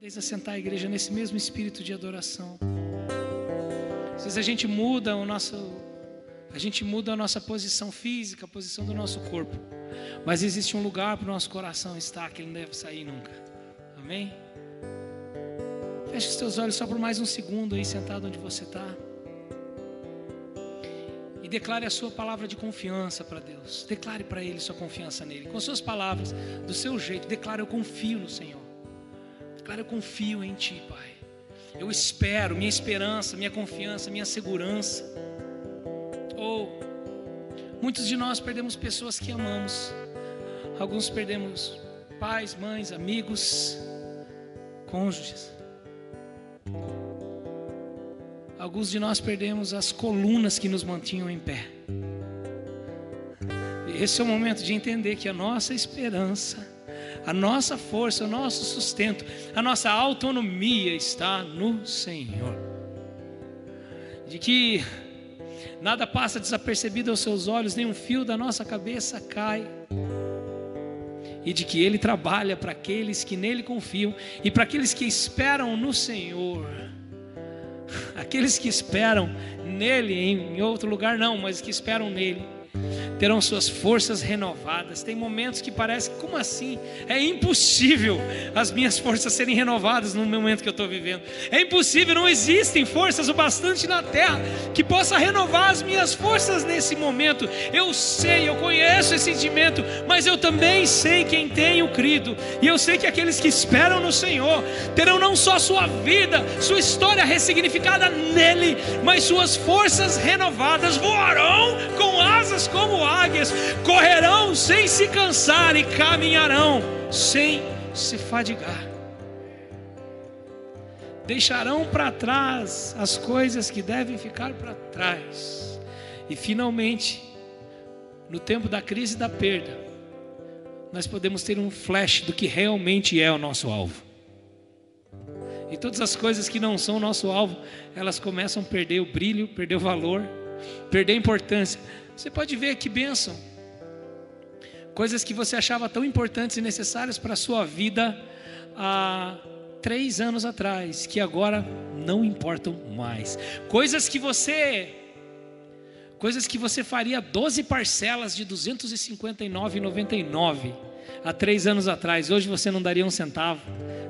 Desde assentar a igreja nesse mesmo espírito de adoração. Às vezes a gente muda o nosso a gente muda a nossa posição física, a posição do nosso corpo. Mas existe um lugar para o nosso coração estar que ele não deve sair nunca. Amém? Feche os teus olhos só por mais um segundo aí sentado onde você está. E declare a sua palavra de confiança para Deus. Declare para Ele sua confiança nele. Com suas palavras, do seu jeito. Declare: Eu confio no Senhor. Declare: Eu confio em Ti, Pai. Eu espero, minha esperança, minha confiança, minha segurança. Ou oh, muitos de nós perdemos pessoas que amamos. Alguns perdemos pais, mães, amigos, cônjuges. Alguns de nós perdemos as colunas que nos mantinham em pé. Esse é o momento de entender que a nossa esperança, a nossa força, o nosso sustento, a nossa autonomia está no Senhor. De que nada passa desapercebido aos seus olhos, nem um fio da nossa cabeça cai. E de que Ele trabalha para aqueles que nele confiam e para aqueles que esperam no Senhor. Aqueles que esperam nele, em outro lugar não, mas que esperam nele terão suas forças renovadas. Tem momentos que parece, como assim? É impossível as minhas forças serem renovadas no momento que eu estou vivendo. É impossível, não existem forças o bastante na terra que possa renovar as minhas forças nesse momento. Eu sei, eu conheço esse sentimento, mas eu também sei quem tenho crido. E eu sei que aqueles que esperam no Senhor terão não só sua vida, sua história ressignificada nele, mas suas forças renovadas, voarão com asas como águias, correrão sem se cansar e caminharão sem se fadigar. Deixarão para trás as coisas que devem ficar para trás. E finalmente, no tempo da crise e da perda, nós podemos ter um flash do que realmente é o nosso alvo. E todas as coisas que não são o nosso alvo, elas começam a perder o brilho, perder o valor, perder a importância. Você pode ver que bênção. Coisas que você achava tão importantes e necessárias para a sua vida há três anos atrás, que agora não importam mais. Coisas que você. Coisas que você faria 12 parcelas de R$ 259,99 há três anos atrás, hoje você não daria um centavo.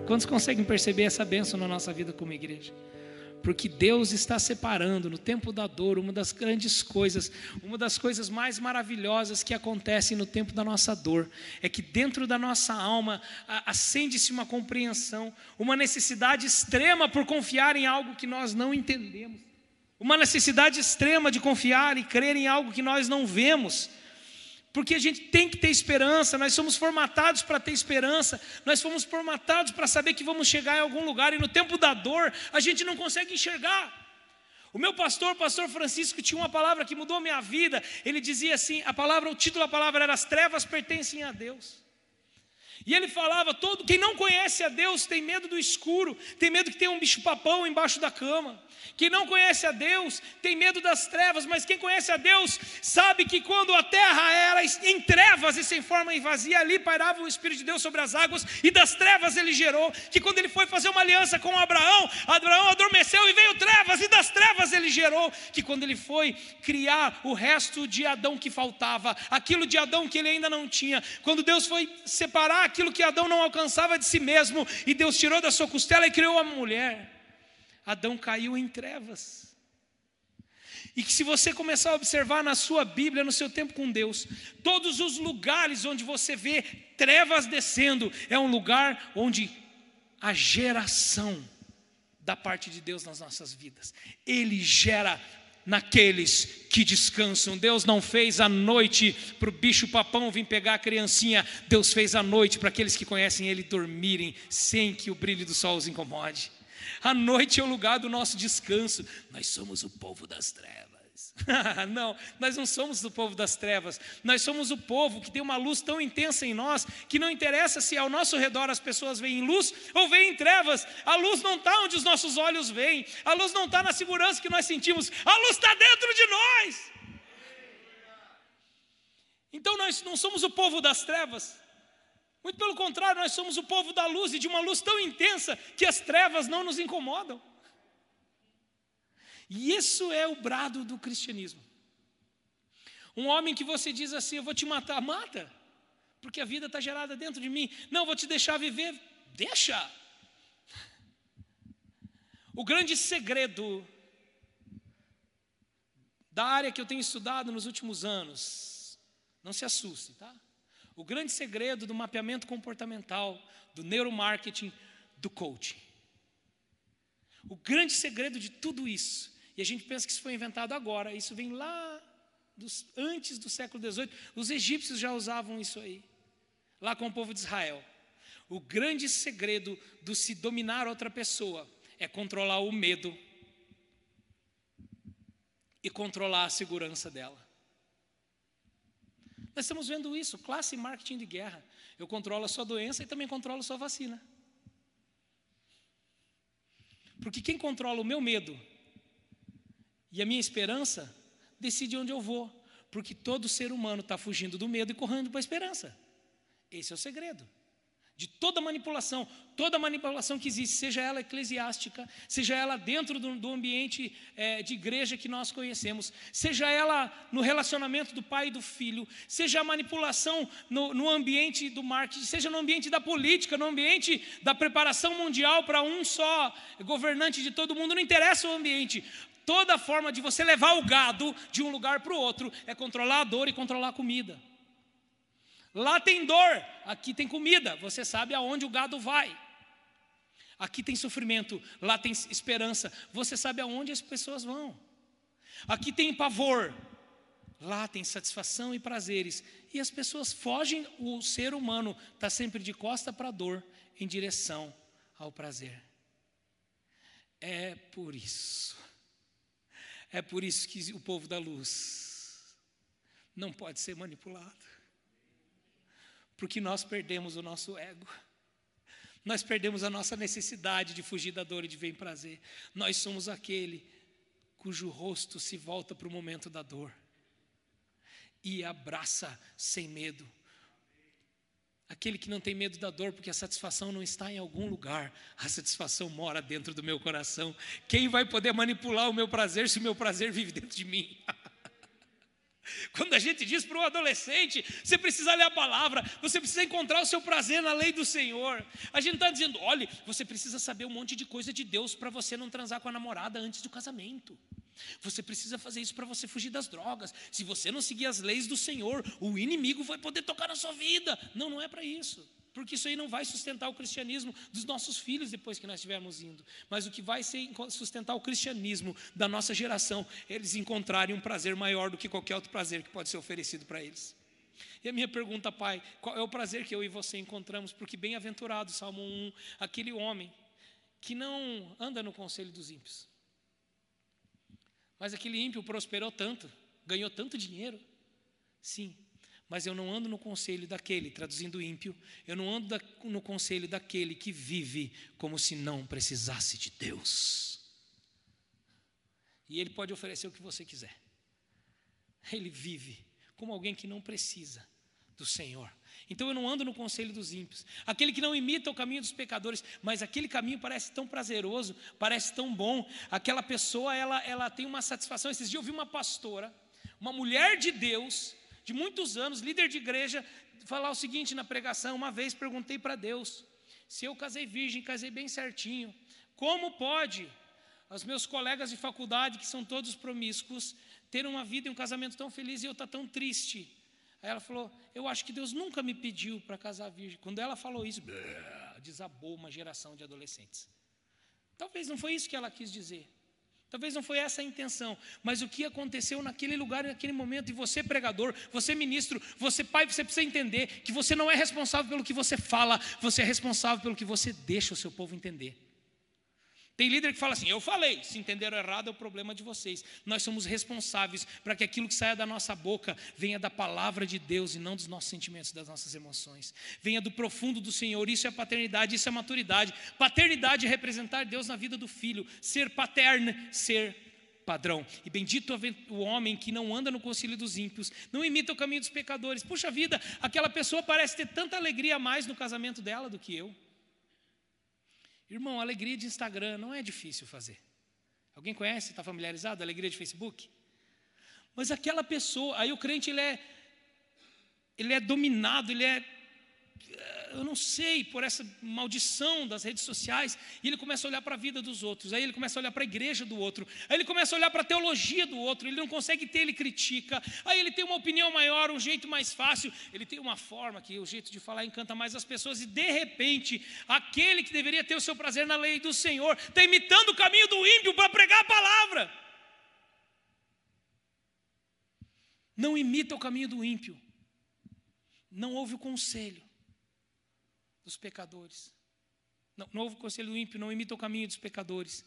Quantos conseguem perceber essa bênção na nossa vida como igreja? Porque Deus está separando no tempo da dor uma das grandes coisas, uma das coisas mais maravilhosas que acontecem no tempo da nossa dor, é que dentro da nossa alma acende-se uma compreensão, uma necessidade extrema por confiar em algo que nós não entendemos, uma necessidade extrema de confiar e crer em algo que nós não vemos. Porque a gente tem que ter esperança, nós somos formatados para ter esperança, nós fomos formatados para saber que vamos chegar em algum lugar, e no tempo da dor a gente não consegue enxergar. O meu pastor, o pastor Francisco, tinha uma palavra que mudou a minha vida. Ele dizia assim: a palavra, o título da palavra era As trevas pertencem a Deus. E ele falava: todo quem não conhece a Deus tem medo do escuro, tem medo que tenha um bicho-papão embaixo da cama. Quem não conhece a Deus tem medo das trevas, mas quem conhece a Deus sabe que quando a terra era em trevas e sem forma e vazia, ali pairava o Espírito de Deus sobre as águas, e das trevas ele gerou. Que quando ele foi fazer uma aliança com Abraão, Abraão adormeceu e veio trevas, e das trevas ele gerou. Que quando ele foi criar o resto de Adão que faltava, aquilo de Adão que ele ainda não tinha, quando Deus foi separar aquilo que Adão não alcançava de si mesmo, e Deus tirou da sua costela e criou a mulher. Adão caiu em trevas. E que se você começar a observar na sua Bíblia, no seu tempo com Deus, todos os lugares onde você vê trevas descendo, é um lugar onde a geração da parte de Deus nas nossas vidas. Ele gera naqueles que descansam. Deus não fez a noite para o bicho papão vir pegar a criancinha. Deus fez a noite para aqueles que conhecem Ele dormirem sem que o brilho do sol os incomode. A noite é o lugar do nosso descanso. Nós somos o povo das trevas. não, nós não somos do povo das trevas. Nós somos o povo que tem uma luz tão intensa em nós que não interessa se ao nosso redor as pessoas veem luz ou veem trevas. A luz não está onde os nossos olhos veem. A luz não está na segurança que nós sentimos. A luz está dentro de nós. Então nós não somos o povo das trevas. Muito pelo contrário, nós somos o povo da luz e de uma luz tão intensa que as trevas não nos incomodam. E isso é o brado do cristianismo. Um homem que você diz assim: Eu vou te matar, mata, porque a vida está gerada dentro de mim. Não, vou te deixar viver, deixa. O grande segredo da área que eu tenho estudado nos últimos anos, não se assuste, tá? O grande segredo do mapeamento comportamental, do neuromarketing, do coaching. O grande segredo de tudo isso e a gente pensa que isso foi inventado agora. Isso vem lá dos, antes do século XVIII. Os egípcios já usavam isso aí, lá com o povo de Israel. O grande segredo do se dominar outra pessoa é controlar o medo e controlar a segurança dela. Nós estamos vendo isso, classe marketing de guerra. Eu controlo a sua doença e também controlo a sua vacina. Porque quem controla o meu medo e a minha esperança decide onde eu vou, porque todo ser humano está fugindo do medo e correndo para a esperança. Esse é o segredo. De toda manipulação, toda manipulação que existe, seja ela eclesiástica, seja ela dentro do, do ambiente é, de igreja que nós conhecemos, seja ela no relacionamento do pai e do filho, seja a manipulação no, no ambiente do marketing, seja no ambiente da política, no ambiente da preparação mundial para um só governante de todo mundo, não interessa o ambiente. Toda forma de você levar o gado de um lugar para o outro é controlar a dor e controlar a comida. Lá tem dor, aqui tem comida, você sabe aonde o gado vai. Aqui tem sofrimento, lá tem esperança, você sabe aonde as pessoas vão. Aqui tem pavor, lá tem satisfação e prazeres. E as pessoas fogem, o ser humano está sempre de costa para a dor, em direção ao prazer. É por isso é por isso que o povo da luz não pode ser manipulado. Porque nós perdemos o nosso ego. Nós perdemos a nossa necessidade de fugir da dor e de ver em prazer. Nós somos aquele cujo rosto se volta para o momento da dor e abraça sem medo Aquele que não tem medo da dor, porque a satisfação não está em algum lugar, a satisfação mora dentro do meu coração. Quem vai poder manipular o meu prazer se o meu prazer vive dentro de mim? Quando a gente diz para um adolescente, você precisa ler a palavra, você precisa encontrar o seu prazer na lei do Senhor. A gente está dizendo, olhe, você precisa saber um monte de coisa de Deus para você não transar com a namorada antes do casamento. Você precisa fazer isso para você fugir das drogas. Se você não seguir as leis do Senhor, o inimigo vai poder tocar na sua vida. Não, não é para isso. Porque isso aí não vai sustentar o cristianismo dos nossos filhos depois que nós estivermos indo. Mas o que vai sustentar o cristianismo da nossa geração, eles encontrarem um prazer maior do que qualquer outro prazer que pode ser oferecido para eles. E a minha pergunta, pai, qual é o prazer que eu e você encontramos? Porque bem-aventurado, Salmo 1, aquele homem que não anda no conselho dos ímpios mas aquele ímpio prosperou tanto, ganhou tanto dinheiro. Sim, mas eu não ando no conselho daquele, traduzindo ímpio, eu não ando no conselho daquele que vive como se não precisasse de Deus. E ele pode oferecer o que você quiser. Ele vive como alguém que não precisa do Senhor. Então eu não ando no conselho dos ímpios. Aquele que não imita o caminho dos pecadores, mas aquele caminho parece tão prazeroso, parece tão bom. Aquela pessoa, ela, ela tem uma satisfação. Esses dias eu vi uma pastora, uma mulher de Deus, de muitos anos, líder de igreja, falar o seguinte na pregação. Uma vez perguntei para Deus: se eu casei virgem, casei bem certinho, como pode os meus colegas de faculdade, que são todos promíscuos, ter uma vida e um casamento tão feliz e eu estar tá tão triste? Aí ela falou: Eu acho que Deus nunca me pediu para casar virgem. Quando ela falou isso, desabou uma geração de adolescentes. Talvez não foi isso que ela quis dizer. Talvez não foi essa a intenção, mas o que aconteceu naquele lugar, naquele momento, e você, pregador, você, ministro, você, pai, você precisa entender que você não é responsável pelo que você fala, você é responsável pelo que você deixa o seu povo entender. Tem líder que fala assim: eu falei, se entenderam errado é o problema de vocês. Nós somos responsáveis para que aquilo que saia da nossa boca venha da palavra de Deus e não dos nossos sentimentos, das nossas emoções. Venha do profundo do Senhor. Isso é paternidade, isso é maturidade. Paternidade é representar Deus na vida do filho, ser paterno, ser padrão. E bendito o homem que não anda no concílio dos ímpios, não imita o caminho dos pecadores. Puxa vida, aquela pessoa parece ter tanta alegria a mais no casamento dela do que eu. Irmão, alegria de Instagram não é difícil fazer. Alguém conhece, está familiarizado? Alegria de Facebook? Mas aquela pessoa, aí o crente ele é, ele é dominado, ele é eu não sei, por essa maldição das redes sociais, e ele começa a olhar para a vida dos outros, aí ele começa a olhar para a igreja do outro, aí ele começa a olhar para a teologia do outro, ele não consegue ter, ele critica, aí ele tem uma opinião maior, um jeito mais fácil, ele tem uma forma que o jeito de falar encanta mais as pessoas, e de repente, aquele que deveria ter o seu prazer na lei do Senhor, está imitando o caminho do ímpio para pregar a palavra. Não imita o caminho do ímpio, não ouve o conselho dos pecadores. Não, novo conselho do ímpio não imita o caminho dos pecadores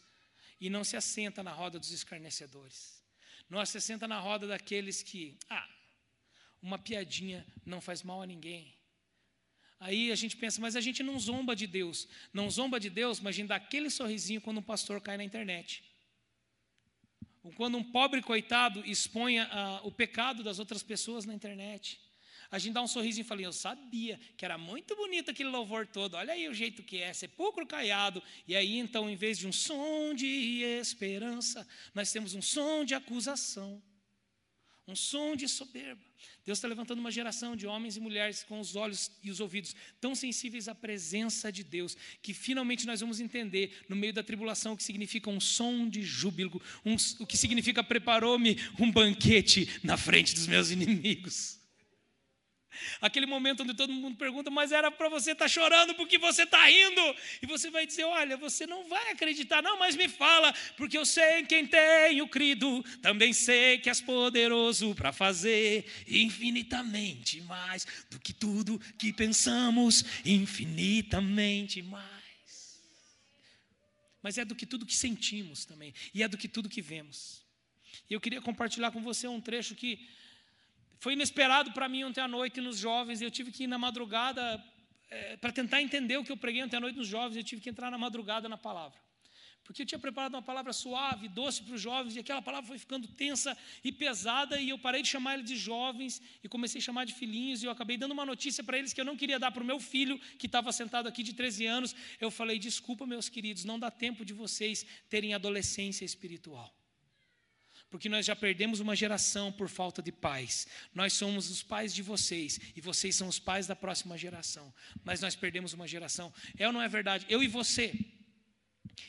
e não se assenta na roda dos escarnecedores. Não se assenta na roda daqueles que, ah, uma piadinha não faz mal a ninguém. Aí a gente pensa, mas a gente não zomba de Deus. Não zomba de Deus, mas a gente dá aquele sorrisinho quando um pastor cai na internet. Ou quando um pobre coitado expõe a, o pecado das outras pessoas na internet a gente dá um sorrisinho e fala, eu sabia que era muito bonito aquele louvor todo, olha aí o jeito que é, sepulcro caiado. E aí então, em vez de um som de esperança, nós temos um som de acusação, um som de soberba. Deus está levantando uma geração de homens e mulheres com os olhos e os ouvidos tão sensíveis à presença de Deus, que finalmente nós vamos entender, no meio da tribulação, o que significa um som de júbilo, um, o que significa preparou-me um banquete na frente dos meus inimigos. Aquele momento onde todo mundo pergunta, mas era para você estar tá chorando porque você está rindo. E você vai dizer: Olha, você não vai acreditar, não, mas me fala, porque eu sei em quem tenho crido, também sei que és poderoso para fazer infinitamente mais do que tudo que pensamos, infinitamente mais. Mas é do que tudo que sentimos também, e é do que tudo que vemos. E eu queria compartilhar com você um trecho que foi inesperado para mim ontem à noite nos jovens, eu tive que ir na madrugada, é, para tentar entender o que eu preguei ontem à noite nos jovens, eu tive que entrar na madrugada na palavra. Porque eu tinha preparado uma palavra suave, doce para os jovens, e aquela palavra foi ficando tensa e pesada, e eu parei de chamar eles de jovens e comecei a chamar de filhinhos, e eu acabei dando uma notícia para eles que eu não queria dar para o meu filho, que estava sentado aqui de 13 anos. Eu falei: desculpa, meus queridos, não dá tempo de vocês terem adolescência espiritual porque nós já perdemos uma geração por falta de pais. Nós somos os pais de vocês e vocês são os pais da próxima geração. Mas nós perdemos uma geração. É ou não é verdade? Eu e você,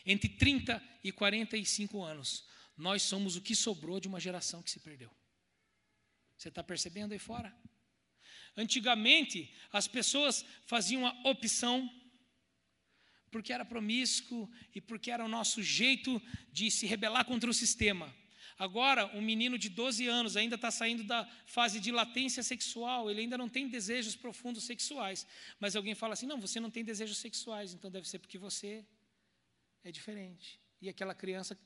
entre 30 e 45 anos, nós somos o que sobrou de uma geração que se perdeu. Você está percebendo aí fora? Antigamente, as pessoas faziam a opção porque era promíscuo e porque era o nosso jeito de se rebelar contra o sistema. Agora, um menino de 12 anos ainda está saindo da fase de latência sexual, ele ainda não tem desejos profundos sexuais. Mas alguém fala assim: não, você não tem desejos sexuais, então deve ser porque você é diferente. E aquela criança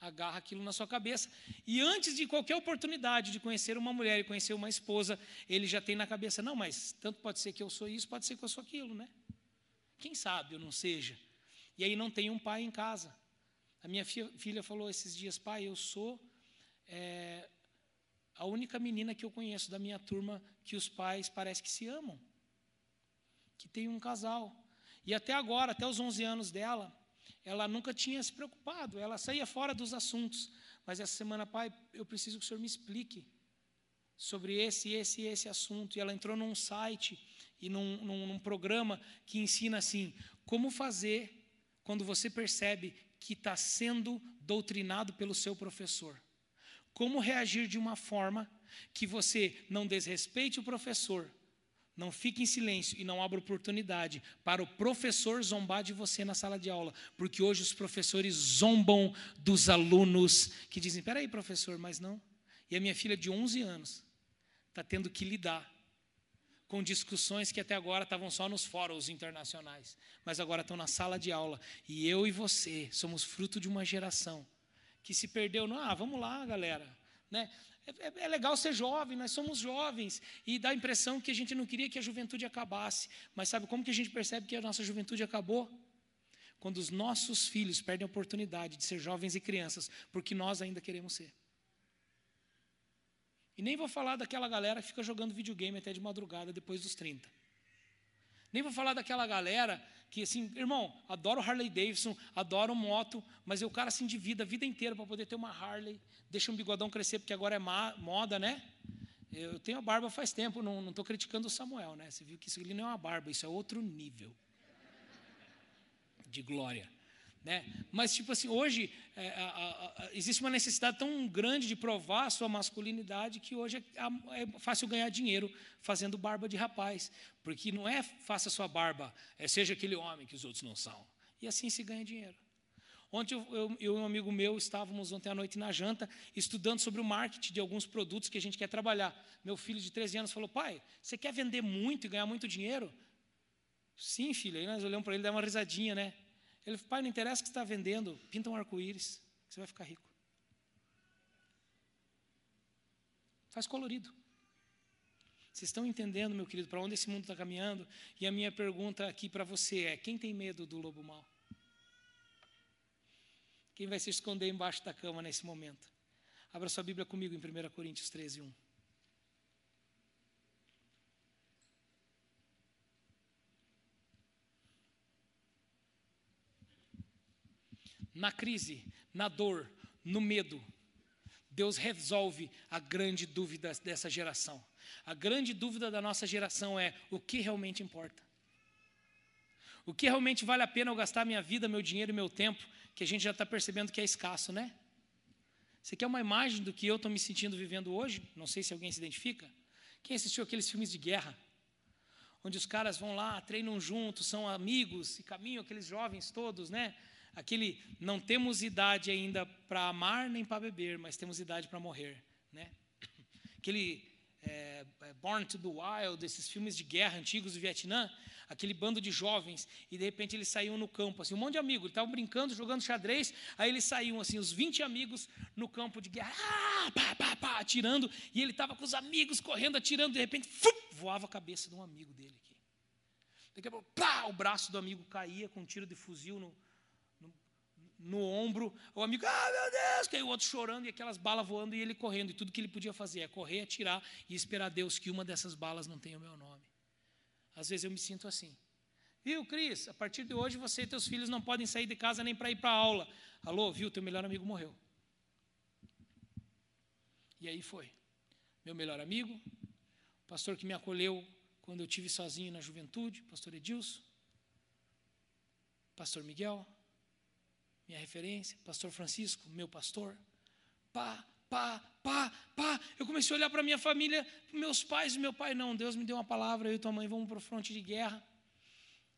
agarra aquilo na sua cabeça. E antes de qualquer oportunidade de conhecer uma mulher e conhecer uma esposa, ele já tem na cabeça: não, mas tanto pode ser que eu sou isso, pode ser que eu sou aquilo, né? Quem sabe eu não seja? E aí não tem um pai em casa. A minha filha falou esses dias, pai, eu sou é, a única menina que eu conheço da minha turma que os pais parece que se amam, que tem um casal. E até agora, até os 11 anos dela, ela nunca tinha se preocupado, ela saía fora dos assuntos. Mas essa semana, pai, eu preciso que o senhor me explique sobre esse, esse e esse assunto. E ela entrou num site e num, num, num programa que ensina assim: como fazer quando você percebe que está sendo doutrinado pelo seu professor. Como reagir de uma forma que você não desrespeite o professor, não fique em silêncio e não abra oportunidade para o professor zombar de você na sala de aula, porque hoje os professores zombam dos alunos que dizem: peraí, professor, mas não. E a minha filha de 11 anos está tendo que lidar com discussões que até agora estavam só nos fóruns internacionais, mas agora estão na sala de aula. E eu e você somos fruto de uma geração que se perdeu. No, ah, vamos lá, galera. Né? É, é, é, legal ser jovem, nós somos jovens, e dá a impressão que a gente não queria que a juventude acabasse. Mas sabe como que a gente percebe que a nossa juventude acabou? quando os nossos filhos perdem a oportunidade de ser jovens e crianças, porque nós ainda queremos ser. E nem vou falar daquela galera que fica jogando videogame até de madrugada depois dos 30. Nem vou falar daquela galera que, assim, irmão, adoro Harley Davidson, adoro moto, mas o cara se endivida a vida inteira para poder ter uma Harley, deixa um bigodão crescer, porque agora é moda, né? Eu tenho a barba faz tempo, não estou criticando o Samuel, né? Você viu que isso ali não é uma barba, isso é outro nível de glória. Né? Mas, tipo assim, hoje é, a, a, a, existe uma necessidade tão grande de provar a sua masculinidade que hoje é, é, fácil ganhar dinheiro fazendo barba de rapaz. Porque não é faça sua barba, é seja aquele homem que os outros não são. E assim se ganha dinheiro. Ontem eu, eu, eu, e um amigo meu estávamos ontem à noite na janta estudando sobre o marketing de alguns produtos que a gente quer trabalhar. Meu filho de 13 anos falou: Pai, você quer vender muito e ganhar muito dinheiro? Sim, filho. Aí nós olhamos para ele e dá uma risadinha, né? Ele falou, pai, não interessa o que você está vendendo, pinta um arco-íris, você vai ficar rico. Faz colorido. Vocês estão entendendo, meu querido, para onde esse mundo está caminhando? E a minha pergunta aqui para você é: quem tem medo do lobo mau? Quem vai se esconder embaixo da cama nesse momento? Abra sua Bíblia comigo em 1 Coríntios 13, 1. Na crise, na dor, no medo, Deus resolve a grande dúvida dessa geração. A grande dúvida da nossa geração é o que realmente importa. O que realmente vale a pena eu gastar minha vida, meu dinheiro e meu tempo, que a gente já está percebendo que é escasso, né? Você quer uma imagem do que eu estou me sentindo vivendo hoje? Não sei se alguém se identifica. Quem assistiu aqueles filmes de guerra? Onde os caras vão lá, treinam juntos, são amigos e caminham, aqueles jovens todos, né? Aquele não temos idade ainda para amar nem para beber, mas temos idade para morrer, né? Aquele é, é, Born to the Wild, esses filmes de guerra antigos do Vietnã, aquele bando de jovens, e de repente eles saíam no campo, assim, um monte de amigos, estavam brincando, jogando xadrez, aí eles saíam, assim, os 20 amigos no campo de guerra, ah, pá, pá, pá, atirando, e ele estava com os amigos correndo, atirando, de repente, fum, voava a cabeça de um amigo dele aqui. Daqui a pouco, pá, o braço do amigo caía com um tiro de fuzil no, no ombro, o amigo, ah, meu Deus, aí o outro chorando e aquelas balas voando e ele correndo. E tudo que ele podia fazer é correr, atirar e esperar Deus que uma dessas balas não tenha o meu nome. Às vezes eu me sinto assim. Viu, Cris? A partir de hoje você e teus filhos não podem sair de casa nem para ir para aula. Alô, viu? Teu melhor amigo morreu. E aí foi. Meu melhor amigo, pastor que me acolheu quando eu tive sozinho na juventude, pastor Edilson, pastor Miguel, minha referência, pastor Francisco, meu pastor. Pá, pá, pá, pá. Eu comecei a olhar para minha família, meus pais, meu pai, não, Deus me deu uma palavra, eu e tua mãe vamos para o fronte de guerra.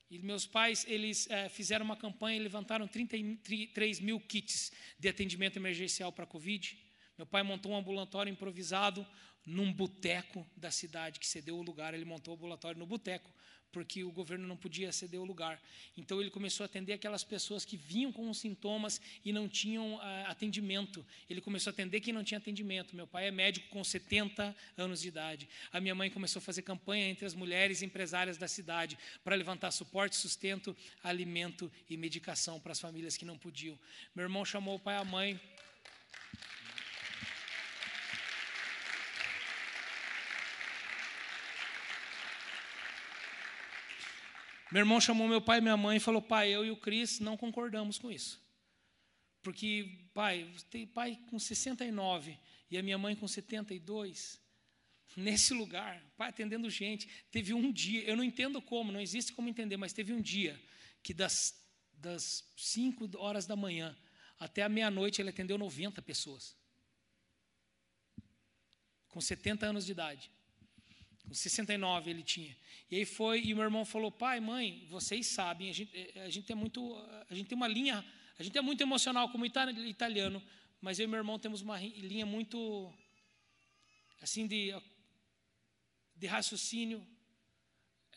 E meus pais, eles é, fizeram uma campanha e levantaram 33 mil kits de atendimento emergencial para a Covid. Meu pai montou um ambulatório improvisado num boteco da cidade que cedeu o lugar. Ele montou o ambulatório no boteco porque o governo não podia ceder o lugar. Então ele começou a atender aquelas pessoas que vinham com os sintomas e não tinham uh, atendimento. Ele começou a atender quem não tinha atendimento. Meu pai é médico com 70 anos de idade. A minha mãe começou a fazer campanha entre as mulheres empresárias da cidade para levantar suporte, sustento, alimento e medicação para as famílias que não podiam. Meu irmão chamou o pai e a mãe Meu irmão chamou meu pai e minha mãe e falou: pai, eu e o Cris não concordamos com isso. Porque, pai, tem pai com 69 e a minha mãe com 72. Nesse lugar, pai atendendo gente. Teve um dia, eu não entendo como, não existe como entender, mas teve um dia que das, das 5 horas da manhã até a meia-noite ele atendeu 90 pessoas. Com 70 anos de idade. Com 69 ele tinha. E aí foi, e meu irmão falou: pai, mãe, vocês sabem, a gente, eh, a gente é muito, a gente tem uma linha, a gente é muito emocional como italiano, mas eu e meu irmão temos uma linha muito, assim, de, de raciocínio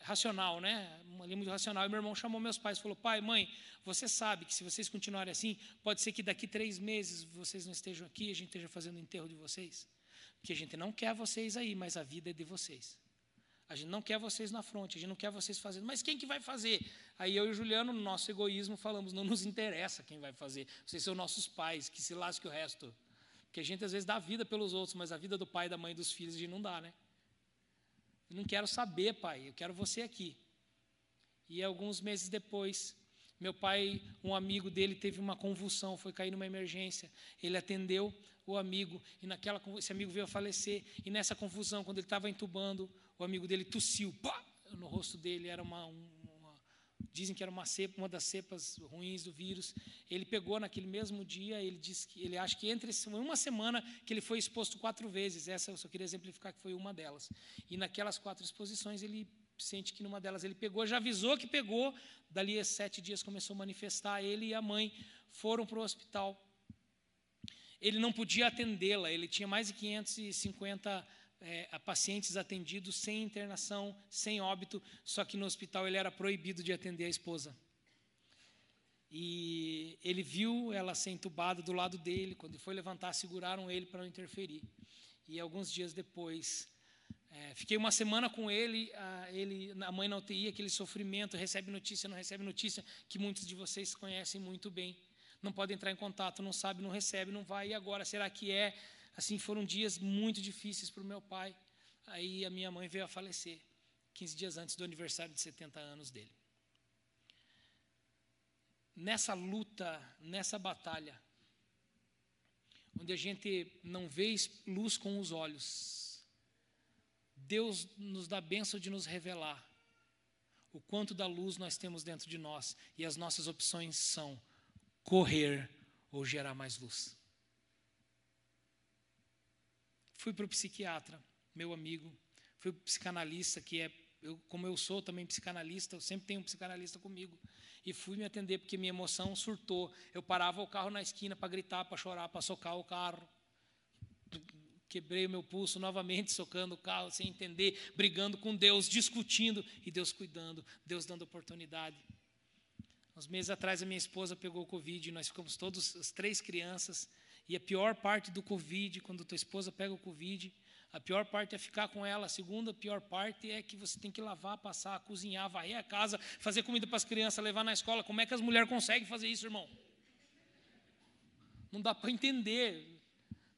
racional, né? Uma linha muito racional. E meu irmão chamou meus pais e falou: pai, mãe, você sabe que se vocês continuarem assim, pode ser que daqui três meses vocês não estejam aqui, a gente esteja fazendo o enterro de vocês. Porque a gente não quer vocês aí, mas a vida é de vocês. A gente não quer vocês na frente, a gente não quer vocês fazendo. Mas quem que vai fazer? Aí eu e o Juliano, no nosso egoísmo, falamos: não nos interessa quem vai fazer. Vocês são nossos pais, que se lasque o resto. Porque a gente às vezes dá vida pelos outros, mas a vida do pai, da mãe, dos filhos a gente não dá, né? Eu não quero saber, pai, eu quero você aqui. E alguns meses depois, meu pai, um amigo dele teve uma convulsão, foi cair numa emergência. Ele atendeu o amigo e naquela esse amigo veio a falecer. E nessa confusão, quando ele estava entubando, o amigo dele tossiu, pá, no rosto dele era uma, dizem que era uma cepa, uma das cepas ruins do vírus. Ele pegou naquele mesmo dia, ele disse que ele acha que entre uma semana que ele foi exposto quatro vezes. Essa eu só queria exemplificar que foi uma delas. E naquelas quatro exposições ele sente que numa delas ele pegou, já avisou que pegou. Dali a sete dias começou a manifestar. Ele e a mãe foram para o hospital. Ele não podia atendê-la. Ele tinha mais de 550 é, pacientes atendidos sem internação, sem óbito, só que no hospital ele era proibido de atender a esposa. E ele viu ela ser entubada do lado dele, quando ele foi levantar, seguraram ele para não interferir. E alguns dias depois, é, fiquei uma semana com ele, a, ele, a mãe na UTI, aquele sofrimento, recebe notícia, não recebe notícia, que muitos de vocês conhecem muito bem. Não pode entrar em contato, não sabe, não recebe, não vai, e agora, será que é? Assim, foram dias muito difíceis para o meu pai. Aí a minha mãe veio a falecer, 15 dias antes do aniversário de 70 anos dele. Nessa luta, nessa batalha, onde a gente não vê luz com os olhos, Deus nos dá a bênção de nos revelar o quanto da luz nós temos dentro de nós e as nossas opções são correr ou gerar mais luz. Fui para o psiquiatra, meu amigo. Fui para o psicanalista, que é, eu, como eu sou também psicanalista, eu sempre tenho um psicanalista comigo. E fui me atender porque minha emoção surtou. Eu parava o carro na esquina para gritar, para chorar, para socar o carro. Quebrei o meu pulso novamente, socando o carro, sem entender, brigando com Deus, discutindo e Deus cuidando, Deus dando oportunidade. Uns meses atrás, a minha esposa pegou o Covid nós ficamos todos, as três crianças, e a pior parte do Covid, quando tua esposa pega o Covid, a pior parte é ficar com ela. A segunda pior parte é que você tem que lavar, passar, cozinhar, varrer a casa, fazer comida para as crianças, levar na escola. Como é que as mulheres conseguem fazer isso, irmão? Não dá para entender.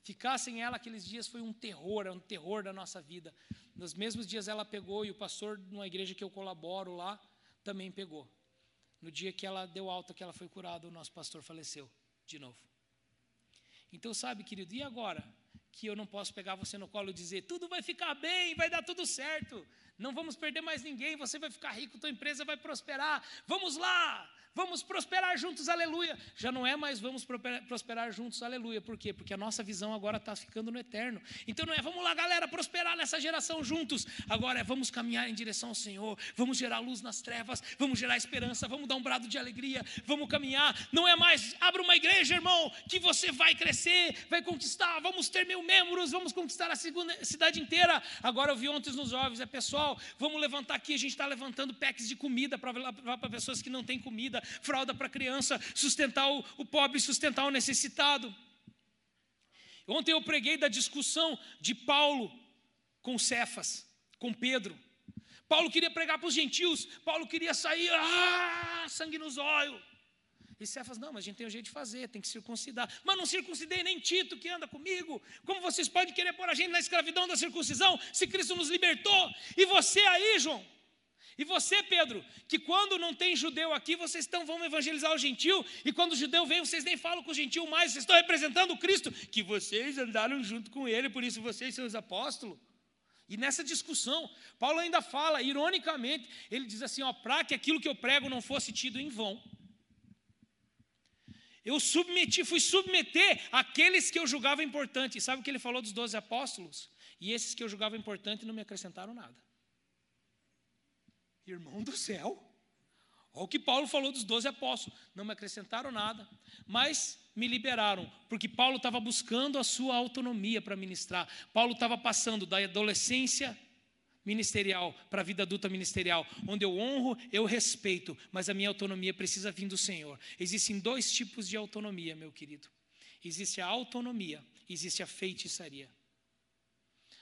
Ficar sem ela aqueles dias foi um terror, é um terror da nossa vida. Nos mesmos dias ela pegou e o pastor de uma igreja que eu colaboro lá também pegou. No dia que ela deu alta, que ela foi curada, o nosso pastor faleceu de novo. Então, sabe, querido, e agora? Que eu não posso pegar você no colo e dizer, tudo vai ficar bem, vai dar tudo certo, não vamos perder mais ninguém, você vai ficar rico, tua empresa vai prosperar, vamos lá, Vamos prosperar juntos, aleluia. Já não é mais vamos prosperar juntos, aleluia. Por quê? Porque a nossa visão agora está ficando no eterno. Então não é vamos lá, galera, prosperar nessa geração juntos. Agora é vamos caminhar em direção ao Senhor, vamos gerar luz nas trevas, vamos gerar esperança, vamos dar um brado de alegria, vamos caminhar. Não é mais abra uma igreja, irmão, que você vai crescer, vai conquistar. Vamos ter mil membros, vamos conquistar a segunda cidade inteira. Agora eu vi ontem nos jovens, é pessoal, vamos levantar aqui. A gente está levantando packs de comida para pessoas que não têm comida fralda para criança, sustentar o, o pobre, sustentar o necessitado. Ontem eu preguei da discussão de Paulo com Cefas, com Pedro. Paulo queria pregar para os gentios, Paulo queria sair, ah, sangue nos olhos. E Cefas, não, mas a gente tem um jeito de fazer, tem que circuncidar. Mas não circuncidei nem Tito que anda comigo. Como vocês podem querer pôr a gente na escravidão da circuncisão, se Cristo nos libertou? E você aí, João, e você, Pedro, que quando não tem judeu aqui, vocês estão, vão evangelizar o gentil, e quando o judeu vem, vocês nem falam com o gentil mais, vocês estão representando o Cristo, que vocês andaram junto com ele, por isso vocês são os apóstolos. E nessa discussão, Paulo ainda fala, ironicamente, ele diz assim: ó, para que aquilo que eu prego não fosse tido em vão. Eu submeti, fui submeter aqueles que eu julgava importante. Sabe o que ele falou dos doze apóstolos? E esses que eu julgava importante não me acrescentaram nada. Irmão do céu. Olha o que Paulo falou dos doze apóstolos. Não me acrescentaram nada, mas me liberaram, porque Paulo estava buscando a sua autonomia para ministrar. Paulo estava passando da adolescência ministerial para a vida adulta ministerial, onde eu honro, eu respeito, mas a minha autonomia precisa vir do Senhor. Existem dois tipos de autonomia, meu querido. Existe a autonomia, existe a feitiçaria.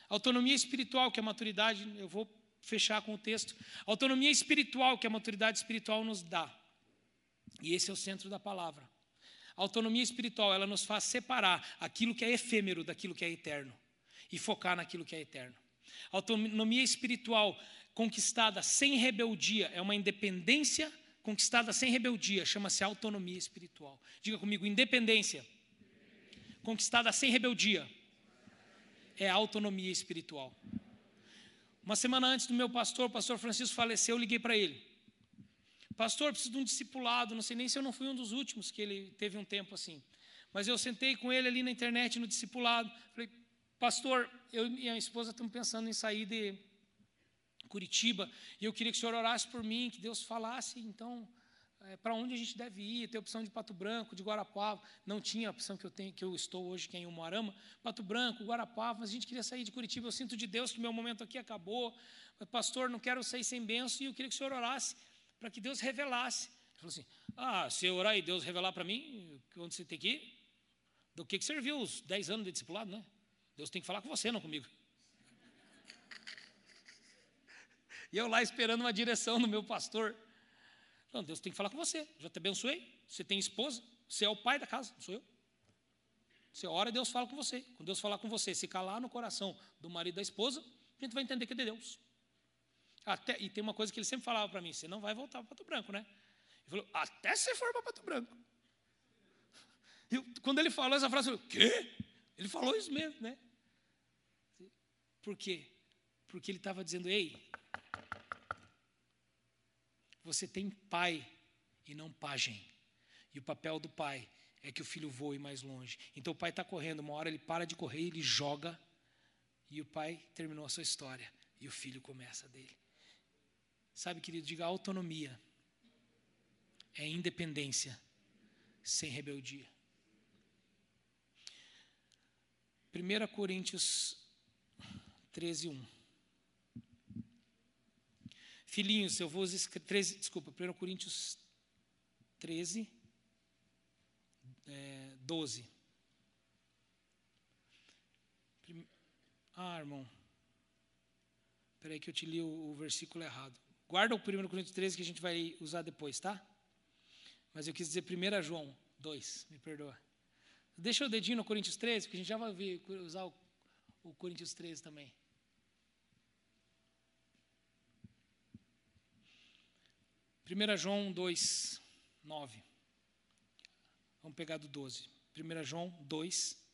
Autonomia espiritual, que é a maturidade, eu vou fechar com o texto. Autonomia espiritual que a maturidade espiritual nos dá. E esse é o centro da palavra. A autonomia espiritual, ela nos faz separar aquilo que é efêmero daquilo que é eterno e focar naquilo que é eterno. Autonomia espiritual conquistada sem rebeldia é uma independência conquistada sem rebeldia, chama-se autonomia espiritual. Diga comigo, independência conquistada sem rebeldia é autonomia espiritual. Uma semana antes do meu pastor, o pastor Francisco faleceu, eu liguei para ele. Pastor, preciso de um discipulado. Não sei nem se eu não fui um dos últimos que ele teve um tempo assim. Mas eu sentei com ele ali na internet, no discipulado. Falei, pastor, eu e minha esposa estamos pensando em sair de Curitiba. E eu queria que o senhor orasse por mim, que Deus falasse, então, é, para onde a gente deve ir. Tem opção de Pato Branco, de Guarapava. Não tinha a opção que eu, tenho, que eu estou hoje, que é em Umuarama. Pato Branco, Guarapava. Mas a gente queria sair de Curitiba. Eu sinto de Deus que meu momento aqui acabou. Pastor, não quero sair sem benção. E eu queria que o senhor orasse para que Deus revelasse. Ele falou assim: Ah, se eu orar e Deus revelar para mim, onde você tem que ir, do que, que serviu os 10 anos de discipulado, né? Deus tem que falar com você, não comigo. E eu lá esperando uma direção do meu pastor. Não, Deus tem que falar com você. Já te abençoei. Você tem esposa. Você é o pai da casa, não sou eu. Você ora e Deus fala com você. Quando Deus falar com você, se calar no coração do marido e da esposa, a gente vai entender que é de Deus. Até, e tem uma coisa que ele sempre falava para mim: você não vai voltar para Pato Branco, né? Ele falou: até você for para Pato Branco. E quando ele falou essa frase, eu falei: quê? Ele falou isso mesmo, né? Por quê? Porque ele estava dizendo: ei, você tem pai e não pajem. E o papel do pai é que o filho voe mais longe. Então o pai está correndo, uma hora ele para de correr, ele joga, e o pai terminou a sua história, e o filho começa dele. Sabe, querido, diga autonomia. É independência sem rebeldia. 1 Coríntios 13, 1. Filhinhos, eu vou escrever. Desculpa, 1 Coríntios 13, é, 12. Ah, irmão. Espera aí que eu te li o, o versículo errado. Guarda o 1 Coríntios 13 que a gente vai usar depois, tá? Mas eu quis dizer 1 João 2, me perdoa. Deixa o dedinho no Coríntios 13, porque a gente já vai usar o, o Coríntios 13 também. Primeira João 2, 9. Vamos pegar do 12. 1 João 2,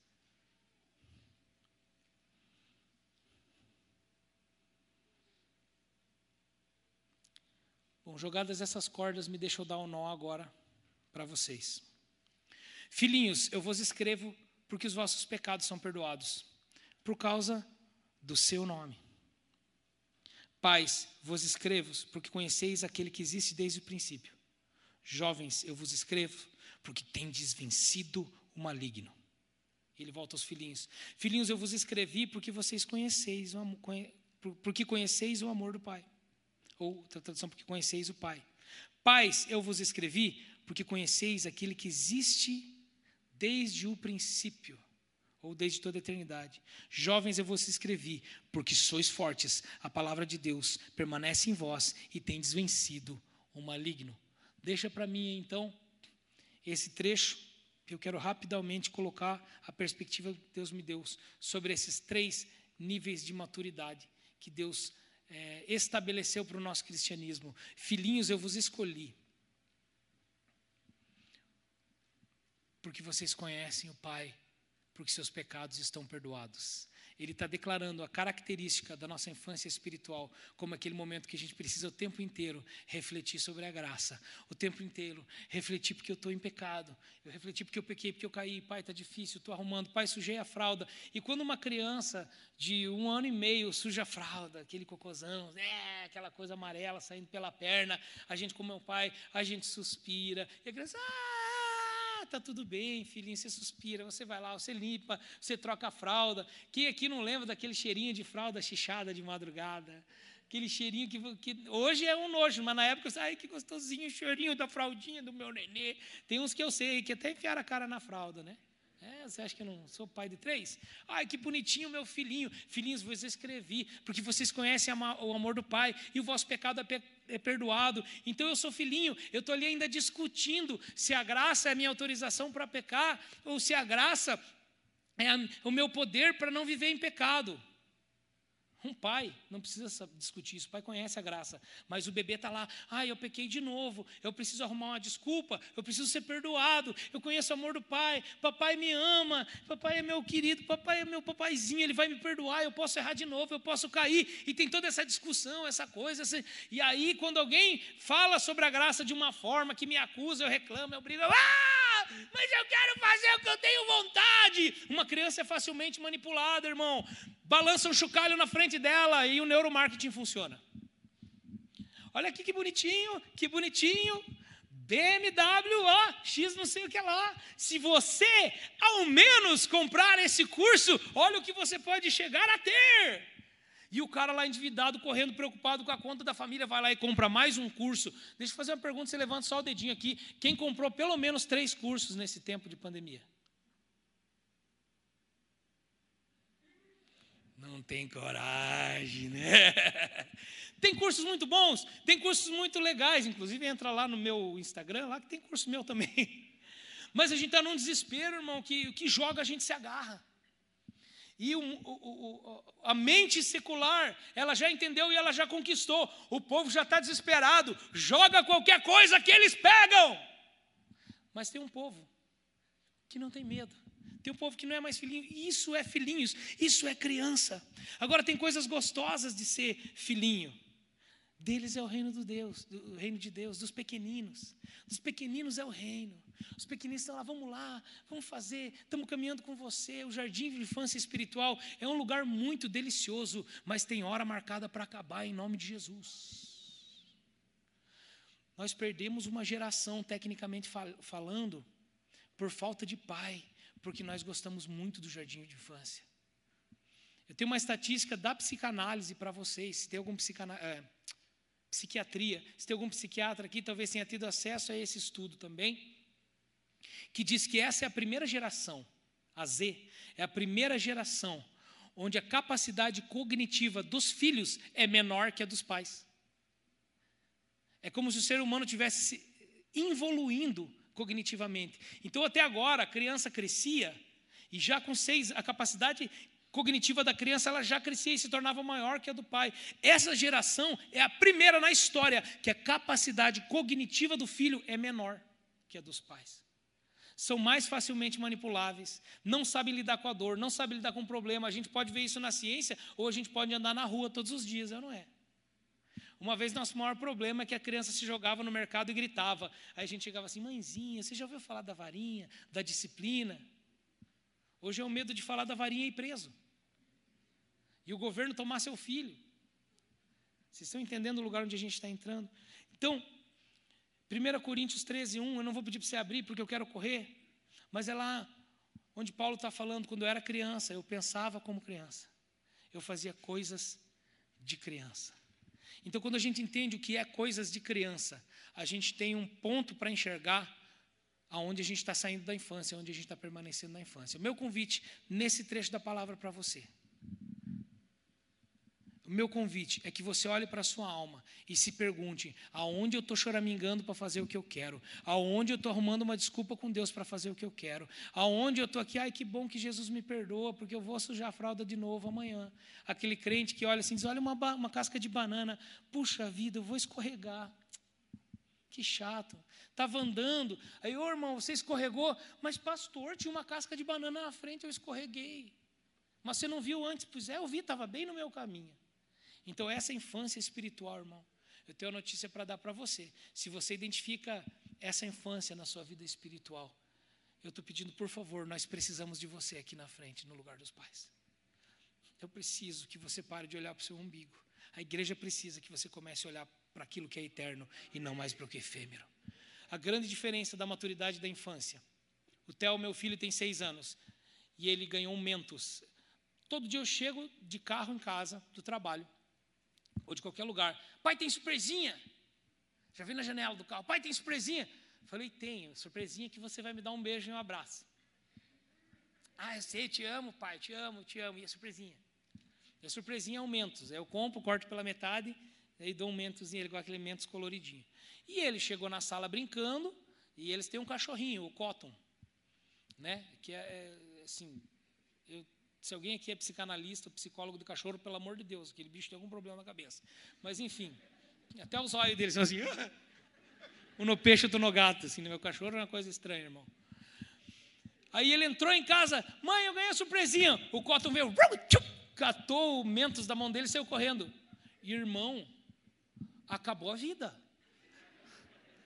Bom, jogadas essas cordas, me deixa eu dar um nó agora para vocês. Filhinhos, eu vos escrevo porque os vossos pecados são perdoados, por causa do seu nome. Pais, vos escrevo porque conheceis aquele que existe desde o princípio. Jovens, eu vos escrevo porque tendes vencido o maligno. Ele volta aos filhinhos. Filhinhos, eu vos escrevi porque vocês conheceis, porque conheceis o amor do Pai ou outra tradução, porque conheceis o Pai. Pais, eu vos escrevi porque conheceis aquele que existe desde o princípio, ou desde toda a eternidade. Jovens, eu vos escrevi porque sois fortes, a palavra de Deus permanece em vós e tendes vencido o maligno. Deixa para mim, então, esse trecho, eu quero rapidamente colocar a perspectiva que Deus me deu sobre esses três níveis de maturidade que Deus é, estabeleceu para o nosso cristianismo. Filhinhos, eu vos escolhi. Porque vocês conhecem o Pai, porque seus pecados estão perdoados. Ele está declarando a característica da nossa infância espiritual como aquele momento que a gente precisa o tempo inteiro refletir sobre a graça, o tempo inteiro refletir porque eu estou em pecado, eu refleti porque eu pequei, porque eu caí, pai, está difícil, estou arrumando, pai, sujei a fralda. E quando uma criança de um ano e meio suja a fralda, aquele cocôzão, é, aquela coisa amarela saindo pela perna, a gente, como meu pai, a gente suspira, e a criança, ah, tá tudo bem, filhinho, você suspira, você vai lá, você limpa, você troca a fralda. Quem aqui não lembra daquele cheirinho de fralda chichada de madrugada? Aquele cheirinho que, que hoje é um nojo, mas na época eu ai que gostosinho o cheirinho da fraldinha do meu nenê. Tem uns que eu sei que até enfiaram a cara na fralda, né? É, você acha que eu não sou pai de três? Ai, que bonitinho meu filhinho. Filhinhos, vos escrevi, porque vocês conhecem o amor do pai e o vosso pecado é, é perdoado. Então eu sou filhinho, eu estou ali ainda discutindo se a graça é a minha autorização para pecar ou se a graça é o meu poder para não viver em pecado. Um pai não precisa discutir isso, o pai conhece a graça, mas o bebê está lá, ah, eu pequei de novo, eu preciso arrumar uma desculpa, eu preciso ser perdoado, eu conheço o amor do pai, papai me ama, papai é meu querido, papai é meu papaizinho, ele vai me perdoar, eu posso errar de novo, eu posso cair, e tem toda essa discussão, essa coisa, e aí quando alguém fala sobre a graça de uma forma que me acusa, eu reclamo, eu brigo, ah, mas eu quero fazer o que eu tenho vontade. Uma criança é facilmente manipulada, irmão balança um chocalho na frente dela e o neuromarketing funciona. Olha aqui que bonitinho, que bonitinho. BMW, ó, X não sei o que lá. Se você, ao menos, comprar esse curso, olha o que você pode chegar a ter. E o cara lá endividado, correndo, preocupado com a conta da família, vai lá e compra mais um curso. Deixa eu fazer uma pergunta, você levanta só o dedinho aqui. Quem comprou pelo menos três cursos nesse tempo de pandemia? Não tem coragem, né? Tem cursos muito bons, tem cursos muito legais, inclusive entra lá no meu Instagram, lá que tem curso meu também. Mas a gente está num desespero, irmão, que o que joga a gente se agarra. E o, o, o, a mente secular, ela já entendeu e ela já conquistou. O povo já está desesperado, joga qualquer coisa que eles pegam. Mas tem um povo que não tem medo. Tem um povo que não é mais filhinho. Isso é filhinhos, isso é criança. Agora tem coisas gostosas de ser filhinho. Deles é o reino do Deus, do reino de Deus, dos pequeninos. Dos pequeninos é o reino. Os pequeninos estão lá, vamos lá, vamos fazer, estamos caminhando com você. O jardim de infância espiritual é um lugar muito delicioso, mas tem hora marcada para acabar em nome de Jesus. Nós perdemos uma geração, tecnicamente falando, por falta de pai porque nós gostamos muito do jardim de infância. Eu tenho uma estatística da psicanálise para vocês. Se tem algum é, psiquiatria, se tem algum psiquiatra aqui, talvez tenha tido acesso a esse estudo também, que diz que essa é a primeira geração, a Z, é a primeira geração onde a capacidade cognitiva dos filhos é menor que a dos pais. É como se o ser humano tivesse se evoluindo cognitivamente. Então, até agora, a criança crescia e já com seis, a capacidade cognitiva da criança ela já crescia e se tornava maior que a do pai. Essa geração é a primeira na história que a capacidade cognitiva do filho é menor que a dos pais. São mais facilmente manipuláveis, não sabem lidar com a dor, não sabem lidar com o problema. A gente pode ver isso na ciência ou a gente pode andar na rua todos os dias, não é? Uma vez nosso maior problema é que a criança se jogava no mercado e gritava. Aí a gente chegava assim, mãezinha, você já ouviu falar da varinha, da disciplina? Hoje é o medo de falar da varinha e preso. E o governo tomar seu filho. Vocês estão entendendo o lugar onde a gente está entrando? Então, 1 Coríntios 13, 1, eu não vou pedir para você abrir porque eu quero correr, mas é lá onde Paulo está falando, quando eu era criança, eu pensava como criança. Eu fazia coisas de criança. Então, quando a gente entende o que é coisas de criança, a gente tem um ponto para enxergar aonde a gente está saindo da infância, onde a gente está permanecendo na infância. O meu convite nesse trecho da palavra para você meu convite é que você olhe para a sua alma e se pergunte: aonde eu estou choramingando para fazer o que eu quero? Aonde eu estou arrumando uma desculpa com Deus para fazer o que eu quero? Aonde eu estou aqui, ai que bom que Jesus me perdoa, porque eu vou sujar a fralda de novo amanhã. Aquele crente que olha assim, diz: olha uma, uma casca de banana, puxa vida, eu vou escorregar. Que chato. Estava andando, aí, ô irmão, você escorregou, mas pastor, tinha uma casca de banana na frente, eu escorreguei. Mas você não viu antes? Pois é, eu vi, estava bem no meu caminho. Então, essa infância espiritual, irmão, eu tenho uma notícia para dar para você. Se você identifica essa infância na sua vida espiritual, eu estou pedindo, por favor, nós precisamos de você aqui na frente, no lugar dos pais. Eu preciso que você pare de olhar para o seu umbigo. A igreja precisa que você comece a olhar para aquilo que é eterno e não mais para o que é efêmero. A grande diferença da maturidade da infância. O Theo, meu filho, tem seis anos e ele ganhou um Mentos. Todo dia eu chego de carro em casa do trabalho ou de qualquer lugar. Pai, tem surpresinha. Já vi na janela do carro. Pai, tem surpresinha. Falei, tenho. Surpresinha que você vai me dar um beijo e um abraço. Ah, eu sei, te amo, pai, te amo, te amo. E a surpresinha? E a surpresinha é o Mentos. Eu compro, corto pela metade, e dou um Mentosinho, ele com aquele Mentos coloridinho. E ele chegou na sala brincando, e eles têm um cachorrinho, o Cotton, né? Que é, é assim, se alguém aqui é psicanalista, psicólogo do cachorro, pelo amor de Deus, aquele bicho tem algum problema na cabeça. Mas enfim, até os olhos deles são assim, o no peixe do no gato, assim, no meu cachorro é uma coisa estranha, irmão. Aí ele entrou em casa, mãe, eu ganhei a surpresinha. O Cotton veio, catou o mentos da mão dele e saiu correndo. Irmão, acabou a vida.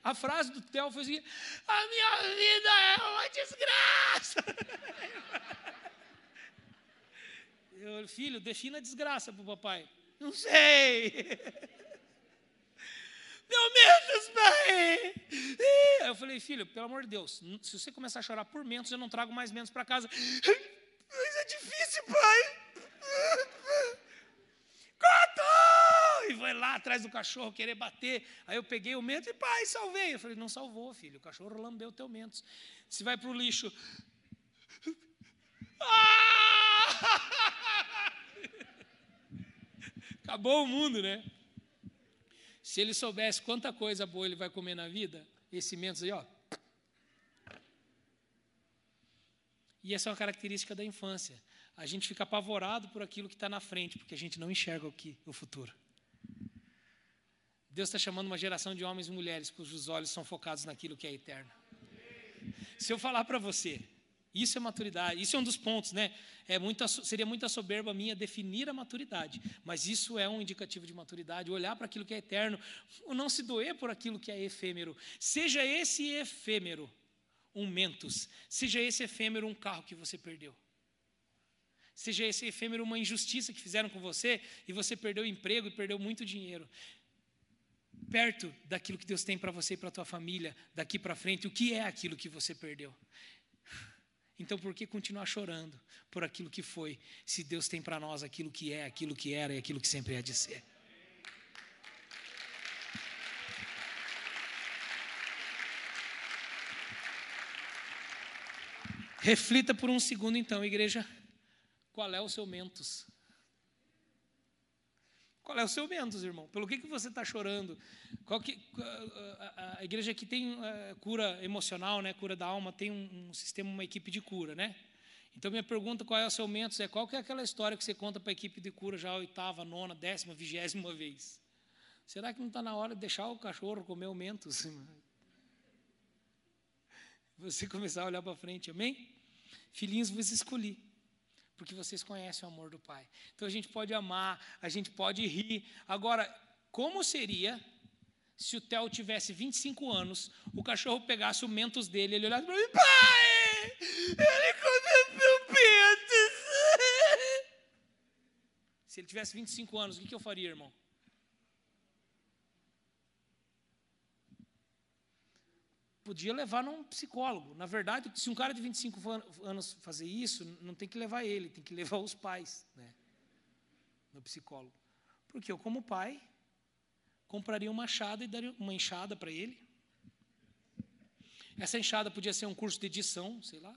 A frase do Theo foi assim: a minha vida é uma desgraça. Eu, filho, defina a desgraça para o papai. Não sei. Deu menos, pai. Aí eu falei, filho, pelo amor de Deus, se você começar a chorar por menos, eu não trago mais menos para casa. Mas é difícil, pai. Cotô! E foi lá atrás do cachorro querer bater. Aí eu peguei o mento e, pai, salvei. Eu falei, não salvou, filho. O cachorro lambeu o teu mento. Se vai para o lixo. Ah! Acabou o mundo, né? Se ele soubesse quanta coisa boa ele vai comer na vida, esse menos aí, ó. E essa é uma característica da infância. A gente fica apavorado por aquilo que está na frente, porque a gente não enxerga o que o futuro. Deus está chamando uma geração de homens e mulheres cujos olhos são focados naquilo que é eterno. Se eu falar para você, isso é maturidade, isso é um dos pontos, né? É muita, seria muita soberba minha definir a maturidade, mas isso é um indicativo de maturidade, olhar para aquilo que é eterno, não se doer por aquilo que é efêmero. Seja esse efêmero um mentos, seja esse efêmero um carro que você perdeu. Seja esse efêmero uma injustiça que fizeram com você e você perdeu o emprego e perdeu muito dinheiro. Perto daquilo que Deus tem para você e para tua família, daqui para frente, o que é aquilo que você perdeu? Então, por que continuar chorando por aquilo que foi, se Deus tem para nós aquilo que é, aquilo que era e aquilo que sempre é de ser? Reflita por um segundo, então, igreja, qual é o seu mentos? Qual é o seu menos, irmão? Pelo que, que você está chorando? Que, a, a, igreja que tem uh, cura emocional, né, cura da alma, tem um, um, sistema, uma equipe de cura, né? Então, minha pergunta, qual é o seu menos? É qual que é aquela história que você conta para a equipe de cura já a oitava, nona, décima, vigésima vez? Será que não está na hora de deixar o cachorro comer o mentos? Você começar a olhar para frente, amém? Filhinhos, vos escolhi porque vocês conhecem o amor do Pai. Então a gente pode amar, a gente pode rir. Agora, como seria se o Theo tivesse 25 anos, o cachorro pegasse o mentos dele, ele olhasse para mim, pai, ele comeu meu mentos. Se ele tivesse 25 anos, o que, que eu faria, irmão? Podia levar num psicólogo. Na verdade, se um cara de 25 anos fazer isso, não tem que levar ele, tem que levar os pais né, no psicólogo. Porque eu, como pai, compraria uma enxada e daria uma enxada para ele. Essa enxada podia ser um curso de edição, sei lá.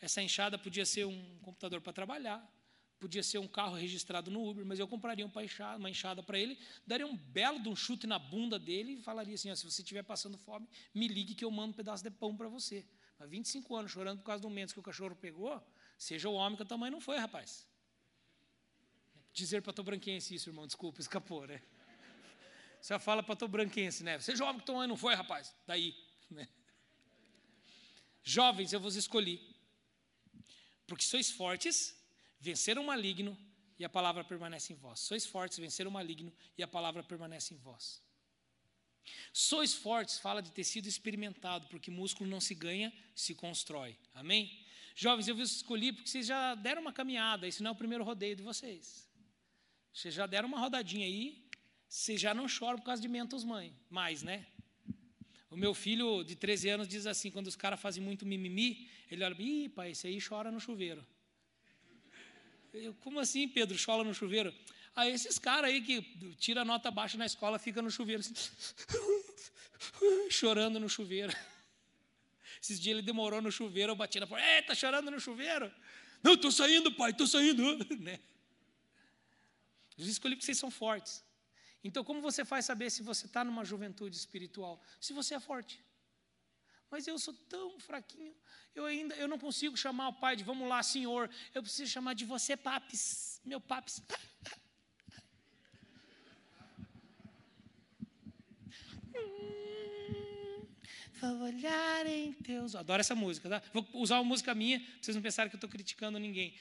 Essa enxada podia ser um computador para trabalhar podia ser um carro registrado no Uber, mas eu compraria uma enxada para ele, daria um belo de um chute na bunda dele e falaria assim: ó, se você estiver passando fome, me ligue que eu mando um pedaço de pão para você. Mas 25 anos chorando por causa do momento que o cachorro pegou, seja o homem que a tua mãe não foi, rapaz. Dizer para a tua branquense isso, irmão, desculpa, escapou, né? Você fala para a tua branquense, né? Seja o homem que tua mãe não foi, rapaz. Daí, né? Jovens, eu vos escolhi, porque sois fortes vencer o maligno e a palavra permanece em vós. Sois fortes, vencer o maligno e a palavra permanece em vós. Sois fortes fala de ter sido experimentado, porque músculo não se ganha, se constrói. Amém? Jovens, eu vos escolhi porque vocês já deram uma caminhada, esse não é o primeiro rodeio de vocês. Vocês já deram uma rodadinha aí, vocês já não choram por causa de mentos mãe, mais, né? O meu filho de 13 anos diz assim, quando os caras fazem muito mimimi, ele olha, ih, pai, esse aí chora no chuveiro. Eu, como assim, Pedro, chola no chuveiro? Ah, esses caras aí que tira nota baixa na escola, fica no chuveiro, assim, chorando no chuveiro. Esses dias ele demorou no chuveiro, eu bati na porta, ei, tá chorando no chuveiro? Não, estou saindo, pai, estou saindo. né? Jesus escolheu porque vocês são fortes. Então, como você faz saber se você está numa juventude espiritual? Se você é forte. Mas eu sou tão fraquinho, eu ainda eu não consigo chamar o pai de vamos lá, senhor. Eu preciso chamar de você, papis, meu papis. Vou olhar em teus. Adoro essa música, tá? Vou usar uma música minha, para vocês não pensarem que eu estou criticando ninguém.